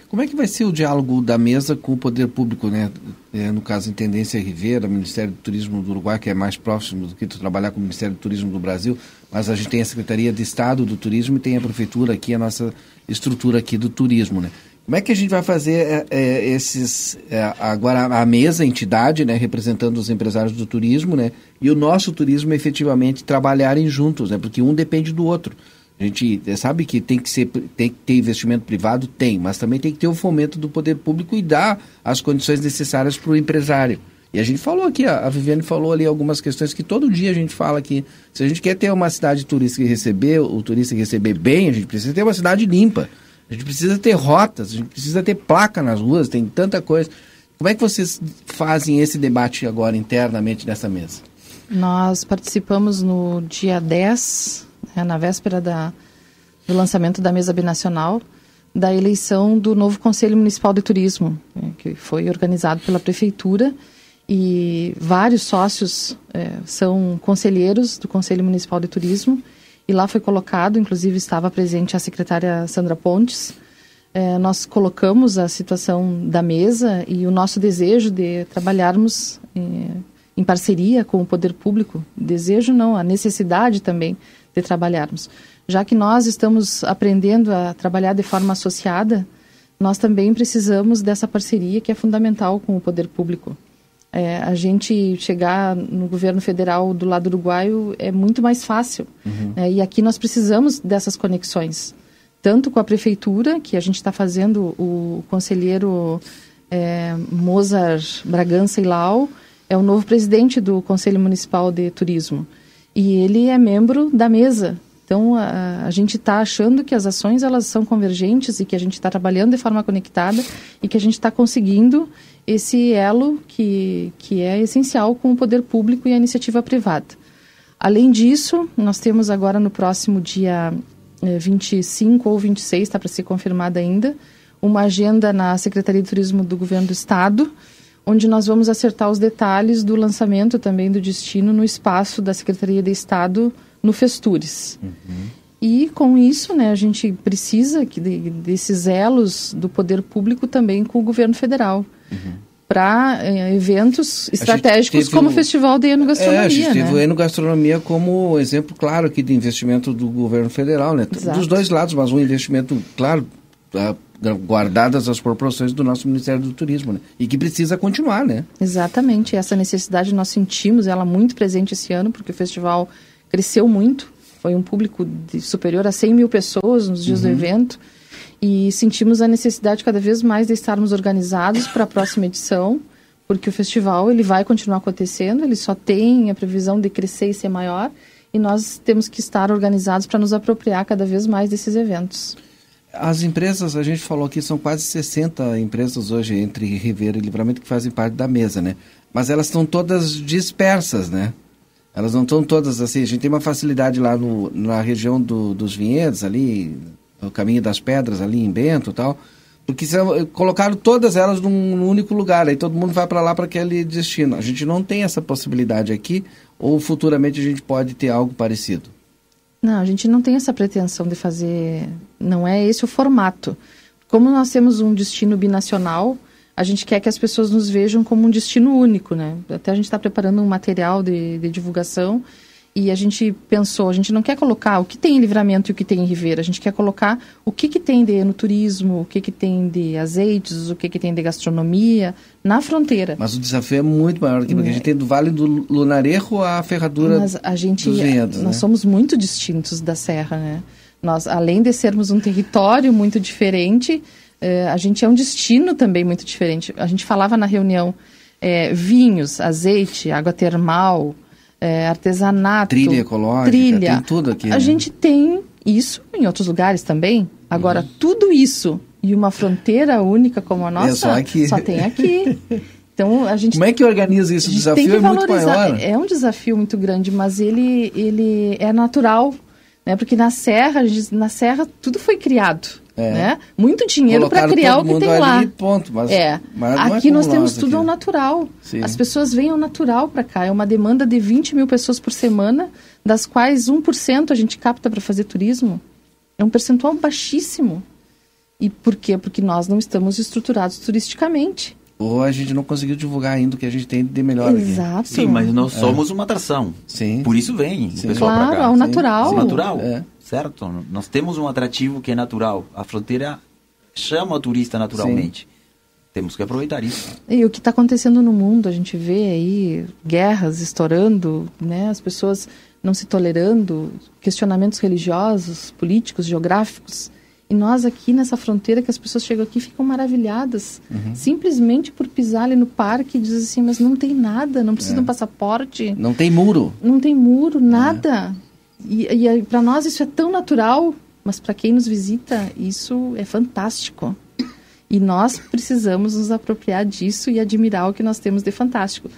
Como é que vai ser o diálogo da mesa com o poder público, né? É, no caso, Intendência Rivera, Ministério do Turismo do Uruguai, que é mais próximo do que tu trabalhar com o Ministério do Turismo do Brasil, mas a gente tem a Secretaria de Estado do Turismo e tem a Prefeitura aqui, a nossa estrutura aqui do turismo, né? Como é que a gente vai fazer é, é, esses é, agora a mesa, a entidade, né, representando os empresários do turismo, né, e o nosso turismo efetivamente trabalharem juntos, né, porque um depende do outro. A gente sabe que tem que, ser, tem que ter investimento privado? Tem, mas também tem que ter o fomento do poder público e dar as condições necessárias para o empresário. E a gente falou aqui, a Viviane falou ali algumas questões que todo dia a gente fala que se a gente quer ter uma cidade turística e receber, o turista receber bem, a gente precisa ter uma cidade limpa. A gente precisa ter rotas, a gente precisa ter placa nas ruas, tem tanta coisa. Como é que vocês fazem esse debate agora internamente nessa mesa? Nós participamos no dia 10 né, na véspera da, do lançamento da mesa binacional, da eleição do novo Conselho Municipal de Turismo, né, que foi organizado pela Prefeitura e vários sócios é, são conselheiros do Conselho Municipal de Turismo e lá foi colocado, inclusive estava presente a secretária Sandra Pontes, é, nós colocamos a situação da mesa e o nosso desejo de trabalharmos é, em parceria com o poder público, desejo não, a necessidade também de trabalharmos. Já que nós estamos aprendendo a trabalhar de forma associada, nós também precisamos dessa parceria que é fundamental com o poder público. É, a gente chegar no governo federal do lado uruguaio é muito mais fácil. Uhum. É, e aqui nós precisamos dessas conexões. Tanto com a prefeitura, que a gente está fazendo o conselheiro é, Mozart Bragança Ilau, é o novo presidente do Conselho Municipal de Turismo e ele é membro da mesa. Então a, a gente está achando que as ações elas são convergentes e que a gente está trabalhando de forma conectada e que a gente está conseguindo esse elo que, que é essencial com o poder público e a iniciativa privada. Além disso, nós temos agora no próximo dia 25 eh, ou 26, está para ser confirmada ainda, uma agenda na Secretaria de Turismo do Governo do Estado, onde nós vamos acertar os detalhes do lançamento também do destino no espaço da Secretaria de Estado no Festures. Uhum. E com isso, né, a gente precisa que de, desses elos do poder público também com o governo federal. Uhum. Para eh, eventos estratégicos como o Festival de Enogastronomia. É, a gente teve né? o Enogastronomia como exemplo claro aqui de investimento do governo federal, né? Exato. Dos dois lados, mas um investimento, claro, guardadas as proporções do nosso Ministério do Turismo, né? E que precisa continuar, né? Exatamente. Essa necessidade nós sentimos ela muito presente esse ano, porque o festival cresceu muito. Foi um público de superior a 100 mil pessoas nos dias uhum. do evento. E sentimos a necessidade cada vez mais de estarmos organizados para a próxima edição, porque o festival ele vai continuar acontecendo, ele só tem a previsão de crescer e ser maior, e nós temos que estar organizados para nos apropriar cada vez mais desses eventos. As empresas, a gente falou aqui, são quase 60 empresas hoje entre Ribeira e Livramento que fazem parte da mesa, né? Mas elas estão todas dispersas, né? Elas não estão todas assim. A gente tem uma facilidade lá no, na região do, dos vinhedos, ali, no caminho das pedras, ali em Bento e tal. Porque são, colocaram todas elas num, num único lugar, aí todo mundo vai para lá para aquele destino. A gente não tem essa possibilidade aqui, ou futuramente a gente pode ter algo parecido. Não, a gente não tem essa pretensão de fazer. Não é esse o formato. Como nós temos um destino binacional, a gente quer que as pessoas nos vejam como um destino único, né? Até a gente está preparando um material de, de, divulgação E a gente pensou, a gente não quer colocar o que tem em Livramento e o que tem em Ribeira, a gente quer colocar o que, que tem de no turismo, o que, que tem de azeites, o que, que tem de gastronomia na fronteira. Mas o desafio é muito maior aqui, porque a gente tem do Vale do Lunarejo a ferradura Mas a gente, dos nós né? somos muito distintos da Serra, né? Nós, além de sermos um território muito diferente, eh, a gente é um destino também muito diferente. A gente falava na reunião eh, vinhos, azeite, água termal, eh, artesanato, Trilha ecológica, trilha. tem tudo aqui, A né? gente tem isso em outros lugares também. Agora, Uhum. tudo isso e uma fronteira única como a nossa, só aqui. tem aqui. Então, a gente Como é que organiza isso? O desafio é muito maior. É um desafio muito grande, mas ele, ele é natural, né? Porque na Serra, na Serra tudo foi criado, É. né? Muito dinheiro para criar o que tem ali, lá. ponto, mas- é. mas é aqui nós como temos nós tudo aqui. ao natural. Sim. As pessoas vêm ao natural para cá. É uma demanda de 20 mil pessoas por semana, das quais 1% a gente capta para fazer turismo. É um percentual baixíssimo. E por quê? Porque nós não estamos estruturados turisticamente. Ou a gente não conseguiu divulgar ainda o que a gente tem de melhor aqui. Exato. Sim, mas nós É. somos uma atração. Sim. Por isso vem Sim. o pessoal Claro, pra cá. ao natural. Sim, natural. É. Certo? Nós temos um atrativo que é natural. A fronteira chama o turista naturalmente. Temos que aproveitar isso. E o que está acontecendo no mundo, a gente vê aí guerras estourando, né? as pessoas não se tolerando, questionamentos religiosos, políticos, geográficos. E nós aqui nessa fronteira, que as pessoas chegam aqui ficam maravilhadas, Uhum. simplesmente por pisar ali no parque e dizer assim, mas não tem nada, não precisa É. de um passaporte, Não tem muro. não tem muro, nada. E, e para nós isso é tão natural, mas para quem nos visita, isso é fantástico. E nós precisamos nos apropriar disso e admirar o que nós temos de fantástico.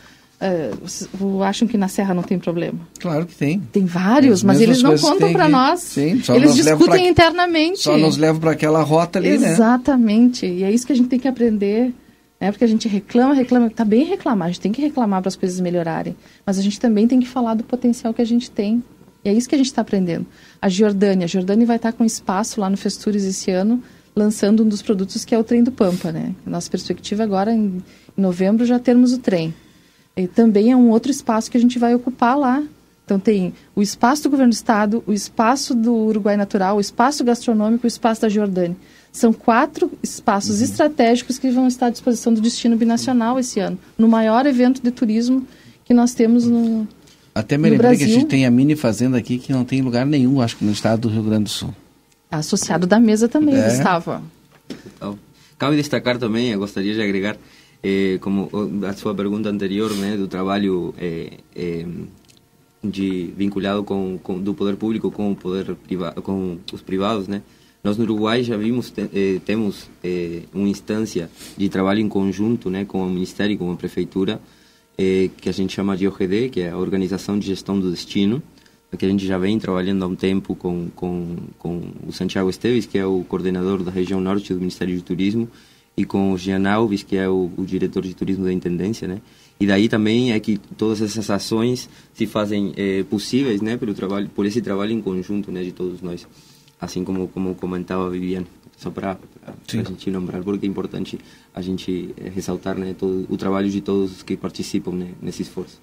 Vocês acham que na Serra não tem problema? Claro que tem. Tem vários, As mas eles não contam para nós. Sim, só eles discutem pra- internamente. Só nos levam para aquela rota ali, né? Exatamente. E é isso que a gente tem que aprender. Né? Porque a gente reclama, reclama. Tá bem reclamar, a gente tem que reclamar para as coisas melhorarem. Mas a gente também tem que falar do potencial que a gente tem. E é isso que a gente está aprendendo. A Jordânia. A Jordânia vai estar com espaço lá no Festures esse ano, lançando um dos produtos que é o trem do Pampa. Né? Nossa perspectiva agora, em em novembro, já termos o trem. E também é um outro espaço que a gente vai ocupar lá. Então tem o espaço do governo do estado, o espaço do Uruguai Natural, o espaço gastronômico e o espaço da Jordânia. São quatro espaços estratégicos que vão estar à disposição do destino binacional esse ano, no maior evento de turismo que nós temos no, Até me lembrei que a gente tem a mini fazenda aqui que não tem lugar nenhum, acho que no estado do Rio Grande do Sul. associado da mesa também, É. Gustavo. Então, Cabe destacar também, eu gostaria de agregar, eh, como o- a sua pergunta anterior, né, do trabalho eh, eh, de vinculado com, com do poder público com o poder privado, com os privados, né? Nós no Uruguai já vimos eh, temos eh, uma instância de trabalho em conjunto, né, com o Ministério e com a prefeitura, eh, que a gente chama de OGD, que é a Organização de Gestão do Destino, que a gente já vem trabalhando há um tempo com, com, com o Santiago Esteves, que é o coordenador da região norte do Ministério de Turismo, e com o Jean Alves, que é o, o diretor de turismo da Intendência, né? E daí também é que todas essas ações se fazem eh, possíveis, né, pelo trabalho, por esse trabalho em conjunto, né, de todos nós, assim como como comentava a Viviane, só para a gente lembrar, porque é importante a gente eh, ressaltar, né, todo o trabalho de todos que participam né, nesse esforço.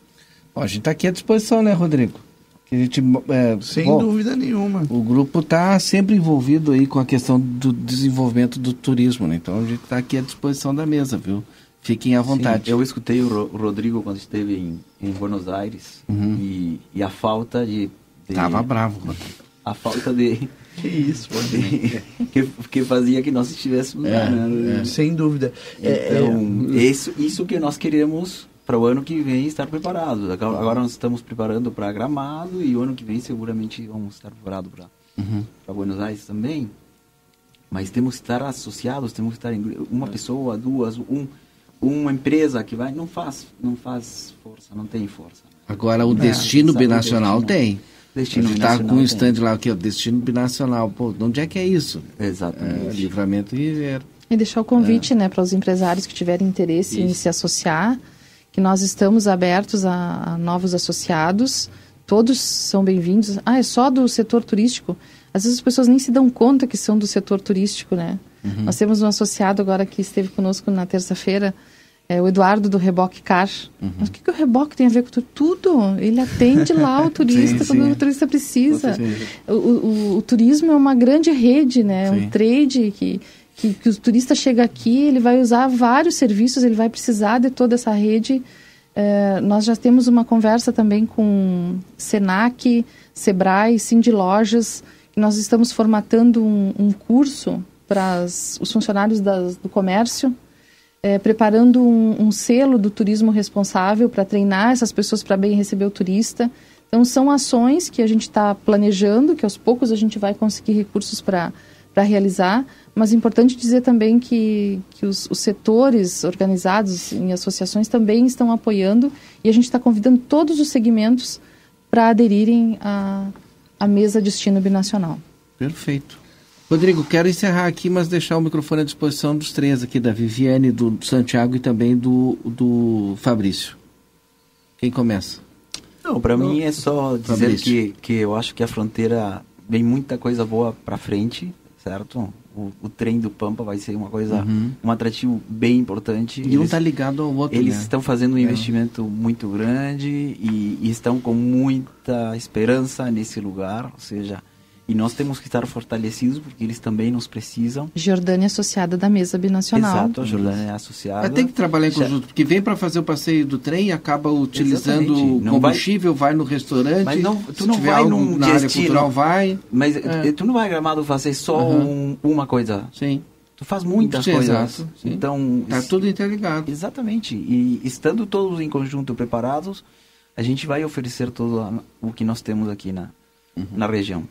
Bom, a gente está aqui à disposição, né, Rodrigo? Que a gente, é, Sem bom, dúvida nenhuma. O grupo está sempre envolvido aí com a questão do desenvolvimento do turismo, né? Então a gente está aqui à disposição da mesa, viu? Fiquem à vontade. Sim, eu escutei o, Ro- o Rodrigo quando esteve em, em Buenos Aires Uhum. e, e a falta de, de- Tava bravo. A falta de Que isso, de, [laughs] que, que fazia que nós estivéssemos É, lá, né? é. Sem dúvida. É, Então, é, isso, isso que nós queremos para o ano que vem estar preparados. Agora nós estamos preparando para Gramado e o ano que vem seguramente vamos estar preparados para Uhum. para Buenos Aires também. Mas temos que estar associados, temos que estar em uma pessoa, duas, um, uma empresa que vai não faz não faz força, não tem força. Agora o É, destino binacional destino. tem. Destino a gente tá binacional com um stand lá aqui, ó, destino binacional. Pô, de onde é que é isso? Exatamente. É, livramento e Ribeiro. E deixar o convite né, para os empresários que tiverem interesse em Isso. se associar, que nós estamos abertos a, a novos associados, todos são bem-vindos. Ah, é só do setor turístico? Às vezes as pessoas nem se dão conta que são do setor turístico, né? Uhum. Nós temos um associado agora que esteve conosco na terça-feira, é, o Eduardo do Reboque Car. Uhum. Mas o que, que o reboque tem a ver com tudo? Tudo. Ele atende lá o [laughs] turista Sim, quando sim. o turista precisa. O, o- o turismo é uma grande rede, né? Sim. Um trade que, que, que o turista chega aqui, ele vai usar vários serviços, ele vai precisar de toda essa rede. É, nós já temos uma conversa também com Senac, Sebrae, Cindy Lojas. Nós estamos formatando um, um curso para os funcionários das- do comércio, é, preparando um, um selo do turismo responsável para treinar essas pessoas para bem receber o turista. Então, são ações que a gente está planejando, que aos poucos a gente vai conseguir recursos para realizar, mas é importante dizer também que, que os, os setores organizados em associações também estão apoiando e a gente está convidando todos os segmentos para aderirem à, à mesa Destino Binacional. Perfeito. Rodrigo, quero encerrar aqui, mas deixar o microfone à disposição dos três aqui, da Viviane, do Santiago e também do, do Fabrício. Quem começa? Não, para mim é só dizer Fabrício. que, que eu acho que a fronteira vem muita coisa boa para frente, certo? O, o trem do Pampa vai ser uma coisa, Uhum. um atrativo bem importante. E um tá ligado ao outro, Eles né? estão fazendo um É. investimento muito grande e, e estão com muita esperança nesse lugar, ou seja, e nós temos que estar fortalecidos porque eles também nos precisam. Jordânia associada da mesa binacional. Exato, a Jordânia é associada. Mas tem que trabalhar em conjunto, porque vem para fazer o passeio do trem e acaba utilizando combustível, vai... no restaurante. Mas não, se tu não tiver vai algo num na área cultural, vai. Mas É. eh, tu não vai Gramado fazer só Aham. um- uma coisa. Sim. Tu faz muitas Sim, coisas. exato, sim. Então Tá tudo interligado. Exatamente. E estando todos em conjunto preparados, a gente vai oferecer tudo a- o que nós temos aqui na Uhum. na região.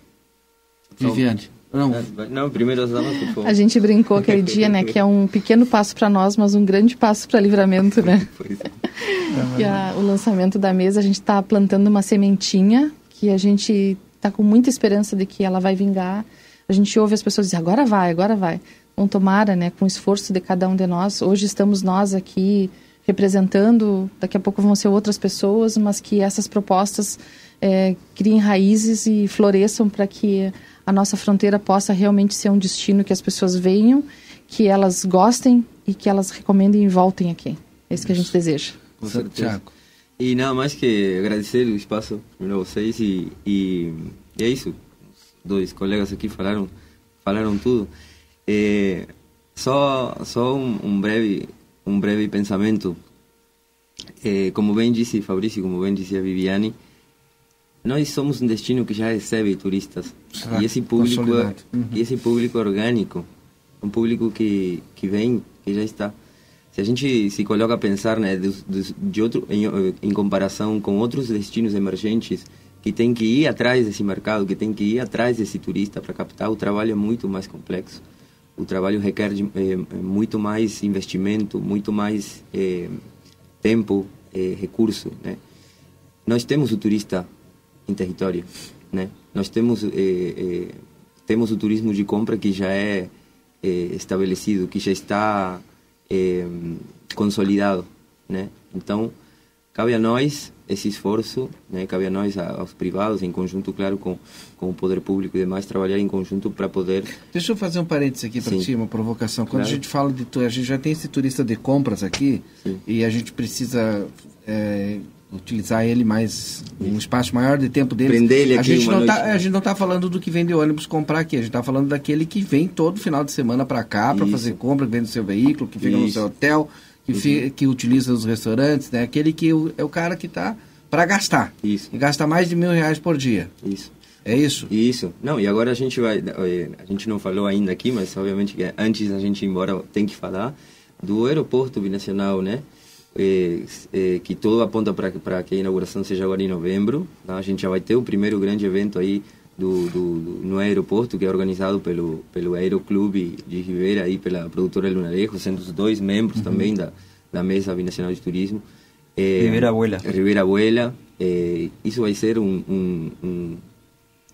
Viviane. Não. Não, primeiro as damas, por favor. A gente brincou aquele dia, né, que é um pequeno passo para nós, mas um grande passo para livramento, né? [laughs] que [laughs] a- o lançamento da mesa, a gente está plantando uma sementinha que a gente está com muita esperança de que ela vai vingar. A gente ouve as pessoas dizer, agora vai, agora vai. Então, tomara, né, com o esforço de cada um de nós. Hoje estamos nós aqui representando, daqui a pouco vão ser outras pessoas, mas que essas propostas eh, criem raízes e floresçam para que a nossa fronteira possa realmente ser um destino que as pessoas venham, que elas gostem e que elas recomendem e voltem aqui. É isso que a gente deseja. Com certeza. E nada mais que agradecer o espaço primeiro a vocês e, e, e é isso. Os dois colegas aqui falaram, falaram tudo. É, só só um, um breve um breve pensamento. É, como bem disse Fabrício, como bem disse a Viviane, nós somos um destino que já recebe turistas Ah, e esse público é. Uhum. e esse público é orgânico, um público que que vem, que já está. Se a gente se coloca a pensar, né, dos, dos, de outro em, em comparação com outros destinos emergentes que tem que ir atrás desse mercado, que tem que ir atrás desse turista para captar, o trabalho é muito mais complexo. O trabalho requer de, eh, muito mais investimento, muito mais eh, tempo, eh, recurso, né? Nós temos o turista em território, né? Nós temos eh, eh, temos o turismo de compra que já é eh, estabelecido, que já está consolidado, né? Então cabe a nós esse esforço, né? Cabe a nós aos privados, em conjunto, claro, com com o poder público e demais, trabalhar em conjunto para poder Deixa eu fazer um parênteses aqui para Sim. ti, uma provocação. Quando Claro. a gente fala de a gente já tem esse turista de compras aqui e a gente precisa é, utilizar ele mais um espaço maior de tempo dele. Prender ele a aqui gente uma não tá, a gente não está falando do que vem de ônibus comprar aqui, a gente está falando daquele que vem todo final de semana para cá para fazer compra, que vem no seu veículo, que fica no Isso. seu hotel, que, Uhum. fi- que utiliza os restaurantes, né? Aquele que é o cara que está para gastar. Isso. E gasta mais de mil reais por dia. Isso. É isso? Isso. Não, e agora a gente vai. eh, A gente não falou ainda aqui, mas obviamente que antes da gente ir embora tem que falar do aeroporto binacional, né? Eh, eh, que tudo aponta para que a inauguração seja agora em novembro. tá? A gente já vai ter o primeiro grande evento aí do, do, do- no aeroporto, que é organizado pelo, pelo Aeroclube de Ribeira e pela produtora Lunarejo, sendo os dois membros Uhum. também da, da Mesa Binacional de Turismo. Eh, Ribeira Abuela. Ribeira Abuela. eh, isso vai ser um- um- um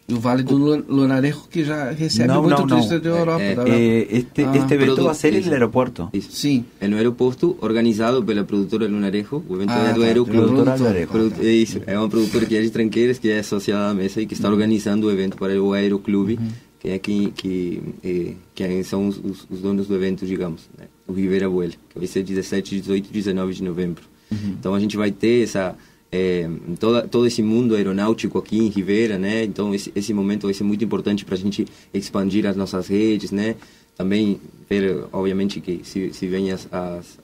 E o Vale do Lu- Lunarejo que já recebe Não, muito não, turista não. da Europa. É, da é, este, Ah. este evento vai ser no aeroporto. Isso. Sim. É no aeroporto, organizado pela produtora Lunarejo. O evento Ah, é do tá, Aeroclube. Produ- É isso. É uma produtora que é de Tranqueiras, que é associada à mesa e que está organizando o evento para o Aeroclube que é quem que, eh, que são os, os, os, donos do evento, digamos, né? o Rivera Buel, que vai ser 17, 18 e 19 de novembro. Uhum. Então a gente vai ter essa é, toda, todo esse mundo aeronáutico aqui em Rivera, né? Então esse, esse momento vai ser muito importante para a gente expandir as nossas redes, né? Também ver, obviamente, que se, se vem as, as,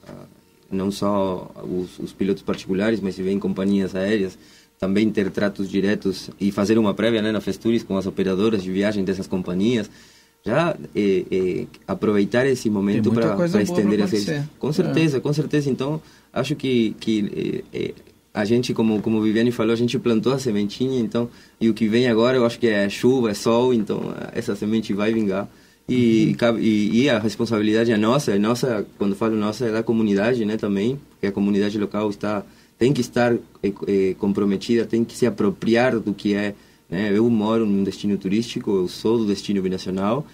não só os, os, pilotos particulares, mas se vem companhias aéreas, também ter tratos diretos e fazer uma prévia né, na Festuris com as operadoras de viagem dessas companhias, já é, é, aproveitar esse momento para estender as redes. Com certeza, é. com certeza. Então, acho que, que a gente, como, como Viviane falou, a gente plantou a sementinha, então, e o que vem agora eu acho que é chuva, é sol, então essa semente vai vingar. E, uhum. e, e, a responsabilidade é nossa, é nossa, quando falo nossa, é da comunidade, né, também, porque a comunidade local está, tem que estar é, é, comprometida, tem que se apropriar do que é, né, eu moro num destino turístico, eu sou do destino binacional,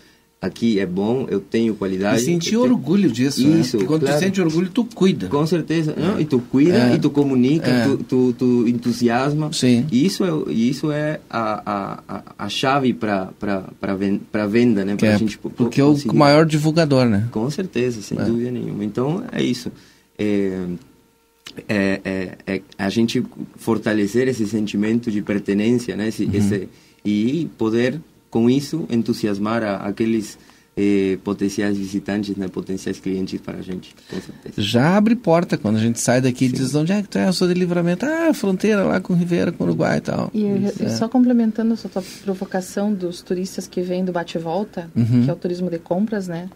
aqui é bom, eu tenho qualidade. E sentir orgulho disso, né? Isso, né? quando claro. tu sente orgulho, tu cuida. Com certeza. É. Não, e tu cuida, é. e tu comunica, é. tu, tu, tu, entusiasma. Sim. E isso é, isso é a, a, a chave para a venda, né? Pra é, gente porque é o maior divulgador, né? Com certeza, sem é. dúvida nenhuma. Então, é isso. É, é, é, é, a gente fortalecer esse sentimento de pertenência, né? Esse, uhum. esse, e poder com isso entusiasmar a, aqueles eh, potenciais visitantes, né, potenciais clientes para a gente, com certeza. Já abre porta quando a gente sai daqui e diz onde é que tu é, eu sou de livramento, ah, fronteira lá com Ribeira, com Uruguai e tal. E, é. só complementando a sua provocação dos turistas que vêm do bate-volta, uhum. que é o turismo de compras, né?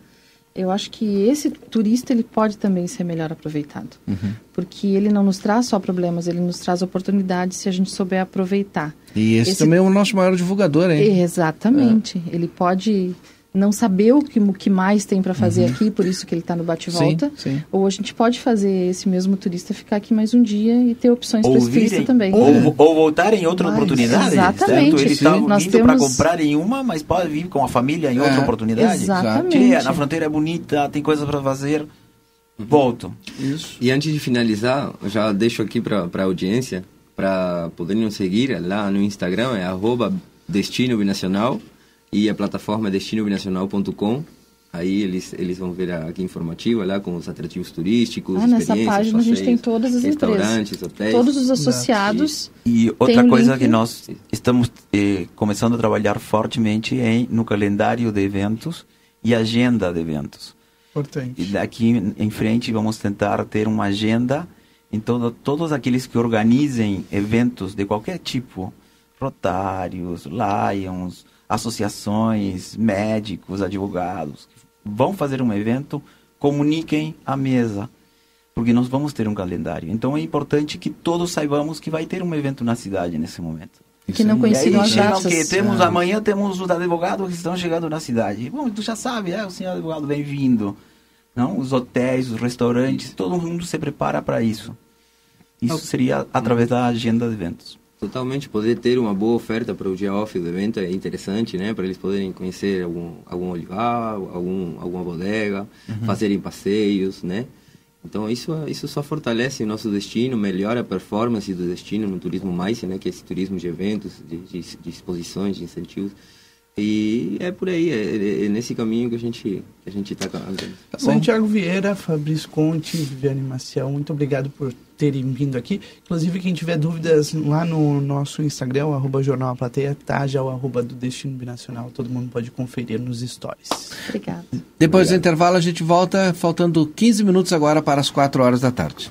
Eu acho que esse turista ele pode também ser melhor aproveitado. Uhum. Porque ele não nos traz só problemas, ele nos traz oportunidades se a gente souber aproveitar. E esse, esse... também é o nosso maior divulgador, hein? Exatamente. É. Ele pode não saber o que, o que mais tem para fazer uhum. aqui, por isso que ele está no bate-volta. Ou a gente pode fazer esse mesmo turista ficar aqui mais um dia e ter opções para esse turista também. Ou, é. ou voltar em outra mas, oportunidade. Exatamente. Certo? Ele está vindo temos... para comprar em uma, mas pode vir com a família em outra é. oportunidade. Exatamente. Tia, na fronteira é bonita, tem coisas para fazer. Uhum. Volto. Isso. E antes de finalizar, já deixo aqui para a audiência, para poderem nos seguir lá no Instagram, é arroba Destino Binacional e a plataforma é destinobinacional.com. Aí eles, eles vão ver aqui informativa lá com os atrativos turísticos. Ah, nessa página a gente tem todas as restaurantes, empresas. hotéis. Todos os associados. E, e outra coisa link. que nós estamos eh, começando a trabalhar fortemente em, no calendário de eventos e agenda de eventos. Importante. E daqui em frente vamos tentar ter uma agenda em todo, todos aqueles que organizem eventos de qualquer tipo, Rotários, Lions, associações, médicos, advogados, vão fazer um evento, comuniquem a mesa, porque nós vamos ter um calendário. Então é importante que todos saibamos que vai ter um evento na cidade nesse momento. Que não coincidam as datas. Que temos, ah. Amanhã temos os advogados que estão chegando na cidade. Bom, tu já sabe, é, o senhor advogado bem-vindo. Não? Os hotéis, os restaurantes, todo mundo se prepara para isso. Isso seria através da agenda de eventos. Totalmente, poder ter uma boa oferta para o dia off do evento é interessante, né? Para eles poderem conhecer algum, algum olivar, algum, alguma bodega, uhum. fazerem passeios, né? Então isso, isso só fortalece o nosso destino, melhora a performance do destino no turismo mais, né? Que é esse turismo de eventos, de, de, de exposições, de incentivos. E é por aí, é, é, nesse caminho que a gente que a gente está andando. Tá Santiago Vieira, Fabrício Conte, Viviane Maciel, muito obrigado por terem vindo aqui. Inclusive, quem tiver dúvidas lá no nosso Instagram, arroba Jornal a Plateia, tá já o arroba do Destino Binacional. Todo mundo pode conferir nos stories. Obrigado. Depois Obrigado. do intervalo, a gente volta, faltando 15 minutos agora para as 4 horas da tarde.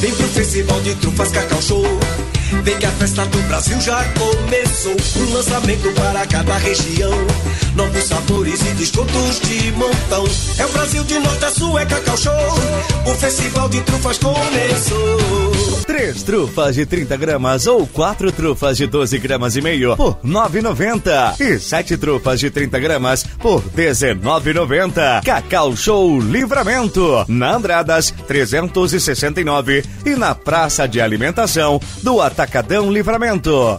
Vem pro Festival de Trufas Cacau Show. Vem que a festa do Brasil já começou. Um lançamento para cada região. Novos sabores e descontos de montão. É o Brasil de norte a sul, é Cacau Show. O Festival de Trufas começou. Três trufas de 30 gramas ou quatro trufas de 12 gramas e meio por 9,90 e sete trufas de 30 gramas por 19,90. Cacau Show Livramento na Andradas 369 e na Praça de Alimentação do Atacadão Livramento.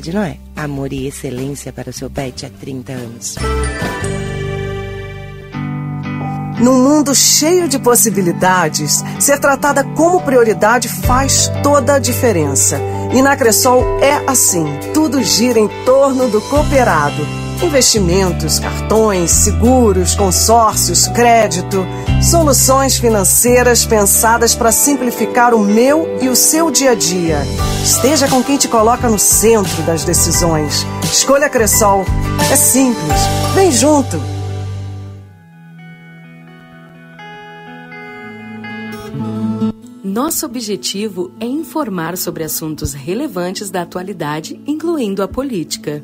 de Noé. Amor e excelência para o seu pet há 30 anos. Num mundo cheio de possibilidades, ser tratada como prioridade faz toda a diferença. E na Cressol é assim: tudo gira em torno do cooperado. Investimentos, cartões, seguros, consórcios, crédito, soluções financeiras pensadas para simplificar o meu e o seu dia a dia. Esteja com quem te coloca no centro das decisões. Escolha Cressol. É simples. Vem junto. Nosso objetivo é informar sobre assuntos relevantes da atualidade, incluindo a política.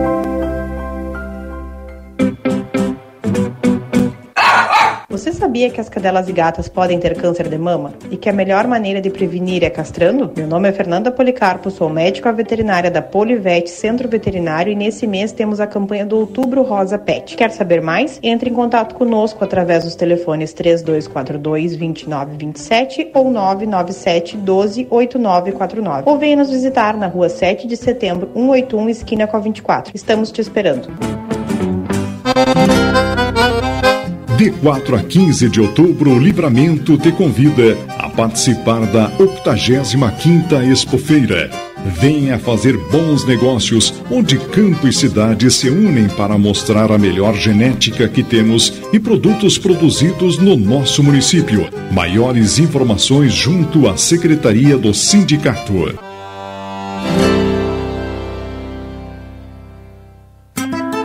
Você sabia que as cadelas e gatas podem ter câncer de mama? E que a melhor maneira de prevenir é castrando? Meu nome é Fernanda Policarpo, sou médica veterinária da Polivete Centro Veterinário e nesse mês temos a campanha do Outubro Rosa Pet. Quer saber mais? Entre em contato conosco através dos telefones 3242 2927 ou 997 12 8949. Ou venha nos visitar na rua 7 de setembro, 181, esquina com a 24. Estamos te esperando. De 4 a 15 de outubro, o Livramento te convida a participar da 85ª Expofeira. Venha fazer bons negócios, onde campo e cidade se unem para mostrar a melhor genética que temos e produtos produzidos no nosso município. Maiores informações junto à Secretaria do Sindicato.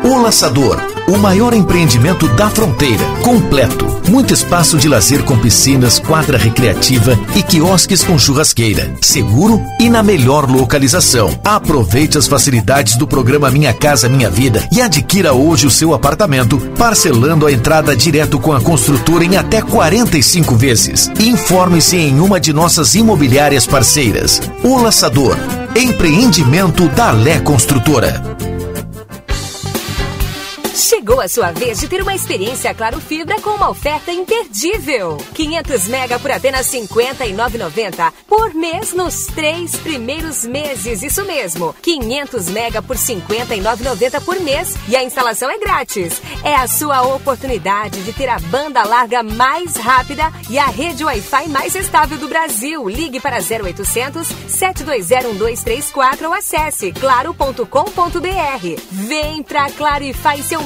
O Laçador, o maior empreendimento da fronteira. Completo. Muito espaço de lazer com piscinas, quadra recreativa e quiosques com churrasqueira. Seguro e na melhor localização. Aproveite as facilidades do programa Minha Casa Minha Vida e adquira hoje o seu apartamento, parcelando a entrada direto com a construtora em até 45 vezes. Informe-se em uma de nossas imobiliárias parceiras. O Laçador. Empreendimento da Lé Construtora. Chegou a sua vez de ter uma experiência Claro Fibra com uma oferta imperdível. 500 mega por apenas R$ 59,90 por mês nos três primeiros meses. Isso mesmo, 500 mega por R$ 59,90 por mês e a instalação é grátis. É a sua oportunidade de ter a banda larga mais rápida e a rede Wi-Fi mais estável do Brasil. Ligue para 0800 720 1234 ou acesse claro.com.br. Vem pra Claro e faz seu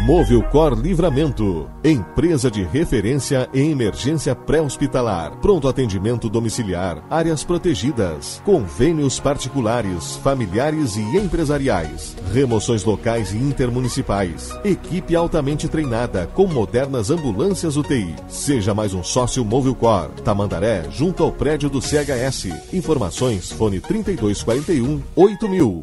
Movilcor Livramento, empresa de referência em emergência pré-hospitalar, pronto atendimento domiciliar, áreas protegidas, convênios particulares, familiares e empresariais, remoções locais e intermunicipais, equipe altamente treinada com modernas ambulâncias UTI. Seja mais um sócio Movilcor, Tamandaré, junto ao prédio do CHS. Informações fone 3241 8000.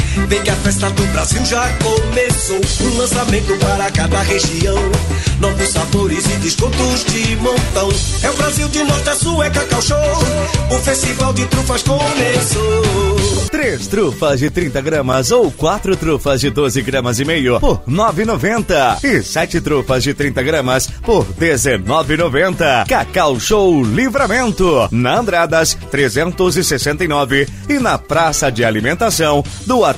Vem que a festa do Brasil já começou. Um lançamento para cada região. Novos sabores e descontos de montão. É o Brasil de norte a sul, é Cacau Show. O Festival de Trufas começou. Três trufas de 30 gramas ou quatro trufas de 12 gramas e meio por 9,90. E sete trufas de 30 gramas por 19,90. Cacau Show Livramento. Na Andradas 369 e na Praça de Alimentação do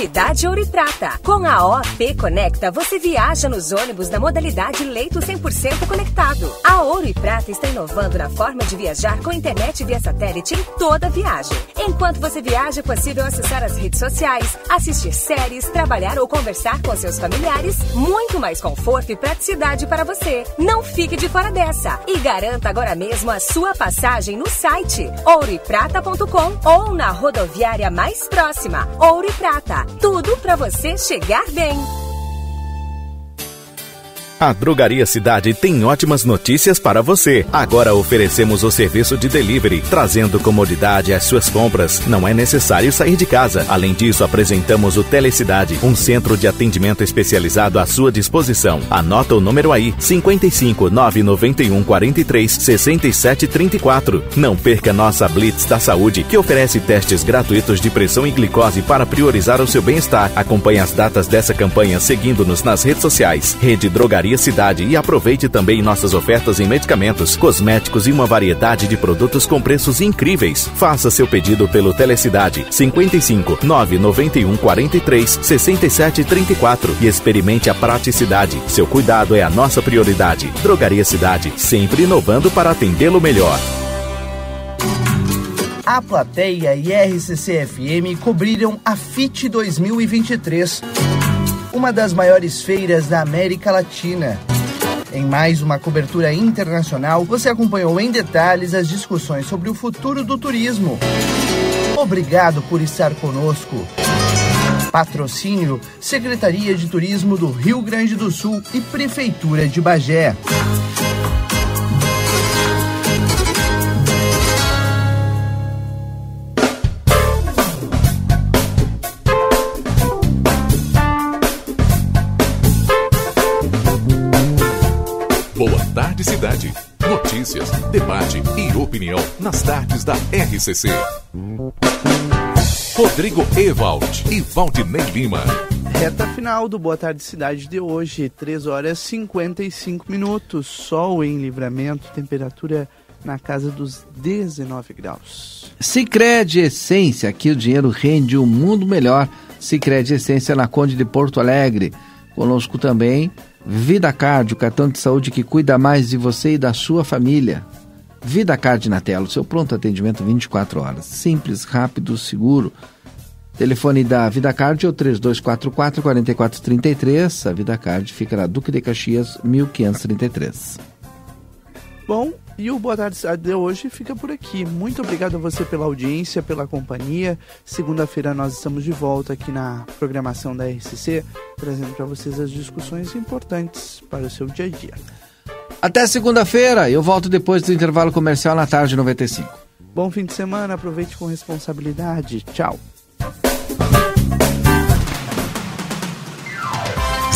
Novidade Ouro e Prata. Com a OP Conecta, você viaja nos ônibus da modalidade leito 100% conectado. A Ouro e Prata está inovando na forma de viajar com internet via satélite em toda viagem. Enquanto você viaja, é possível acessar as redes sociais, assistir séries, trabalhar ou conversar com seus familiares. Muito mais conforto e praticidade para você. Não fique de fora dessa e garanta agora mesmo a sua passagem no site ouroeprata.com ou na rodoviária mais próxima. Ouro e Prata. Tudo para você chegar bem. A Drogaria Cidade tem ótimas notícias para você. Agora oferecemos o serviço de delivery, trazendo comodidade às suas compras. Não é necessário sair de casa. Além disso, apresentamos o Telecidade, um centro de atendimento especializado à sua disposição. Anota o número aí: 55 991 43 67 34. Não perca nossa Blitz da Saúde, que oferece testes gratuitos de pressão e glicose para priorizar o seu bem-estar. Acompanhe as datas dessa campanha seguindo-nos nas redes sociais. Rede Drogaria Cidade e aproveite também nossas ofertas em medicamentos, cosméticos e uma variedade de produtos com preços incríveis. Faça seu pedido pelo Telecidade 55 991 43 67 34 e experimente a praticidade. Seu cuidado é a nossa prioridade. Drogaria Cidade, sempre inovando para atendê-lo melhor. A plateia e RCC FM cobriram a FIT 2023 uma das maiores feiras da América Latina. Em mais uma cobertura internacional, você acompanhou em detalhes as discussões sobre o futuro do turismo. Obrigado por estar conosco. Patrocínio Secretaria de Turismo do Rio Grande do Sul e Prefeitura de Bagé. Cidade. Notícias, debate e opinião nas tardes da RCC. Rodrigo Ewald e Valdinei Lima. Reta final do Boa Tarde Cidade de hoje, 3 horas e 55 minutos. Sol em livramento, temperatura na casa dos 19 graus. Sicredi Essência, aqui o dinheiro rende um mundo melhor. Sicredi Essência na Conde de Porto Alegre. Conosco também Vida Card, o cartão de saúde que cuida mais de você e da sua família. Vida Card na tela, o seu pronto atendimento 24 horas. Simples, rápido, seguro. Telefone da Vida Card é o 3244-4433. A Vida Card fica na Duque de Caxias, 1533. Bom, e o Boa Tarde Cidade de hoje fica por aqui. Muito obrigado a você pela audiência, pela companhia. Segunda-feira nós estamos de volta aqui na programação da RCC, trazendo para vocês as discussões importantes para o seu dia a dia. Até segunda-feira, eu volto depois do intervalo comercial na tarde 95. Bom fim de semana, aproveite com responsabilidade. Tchau.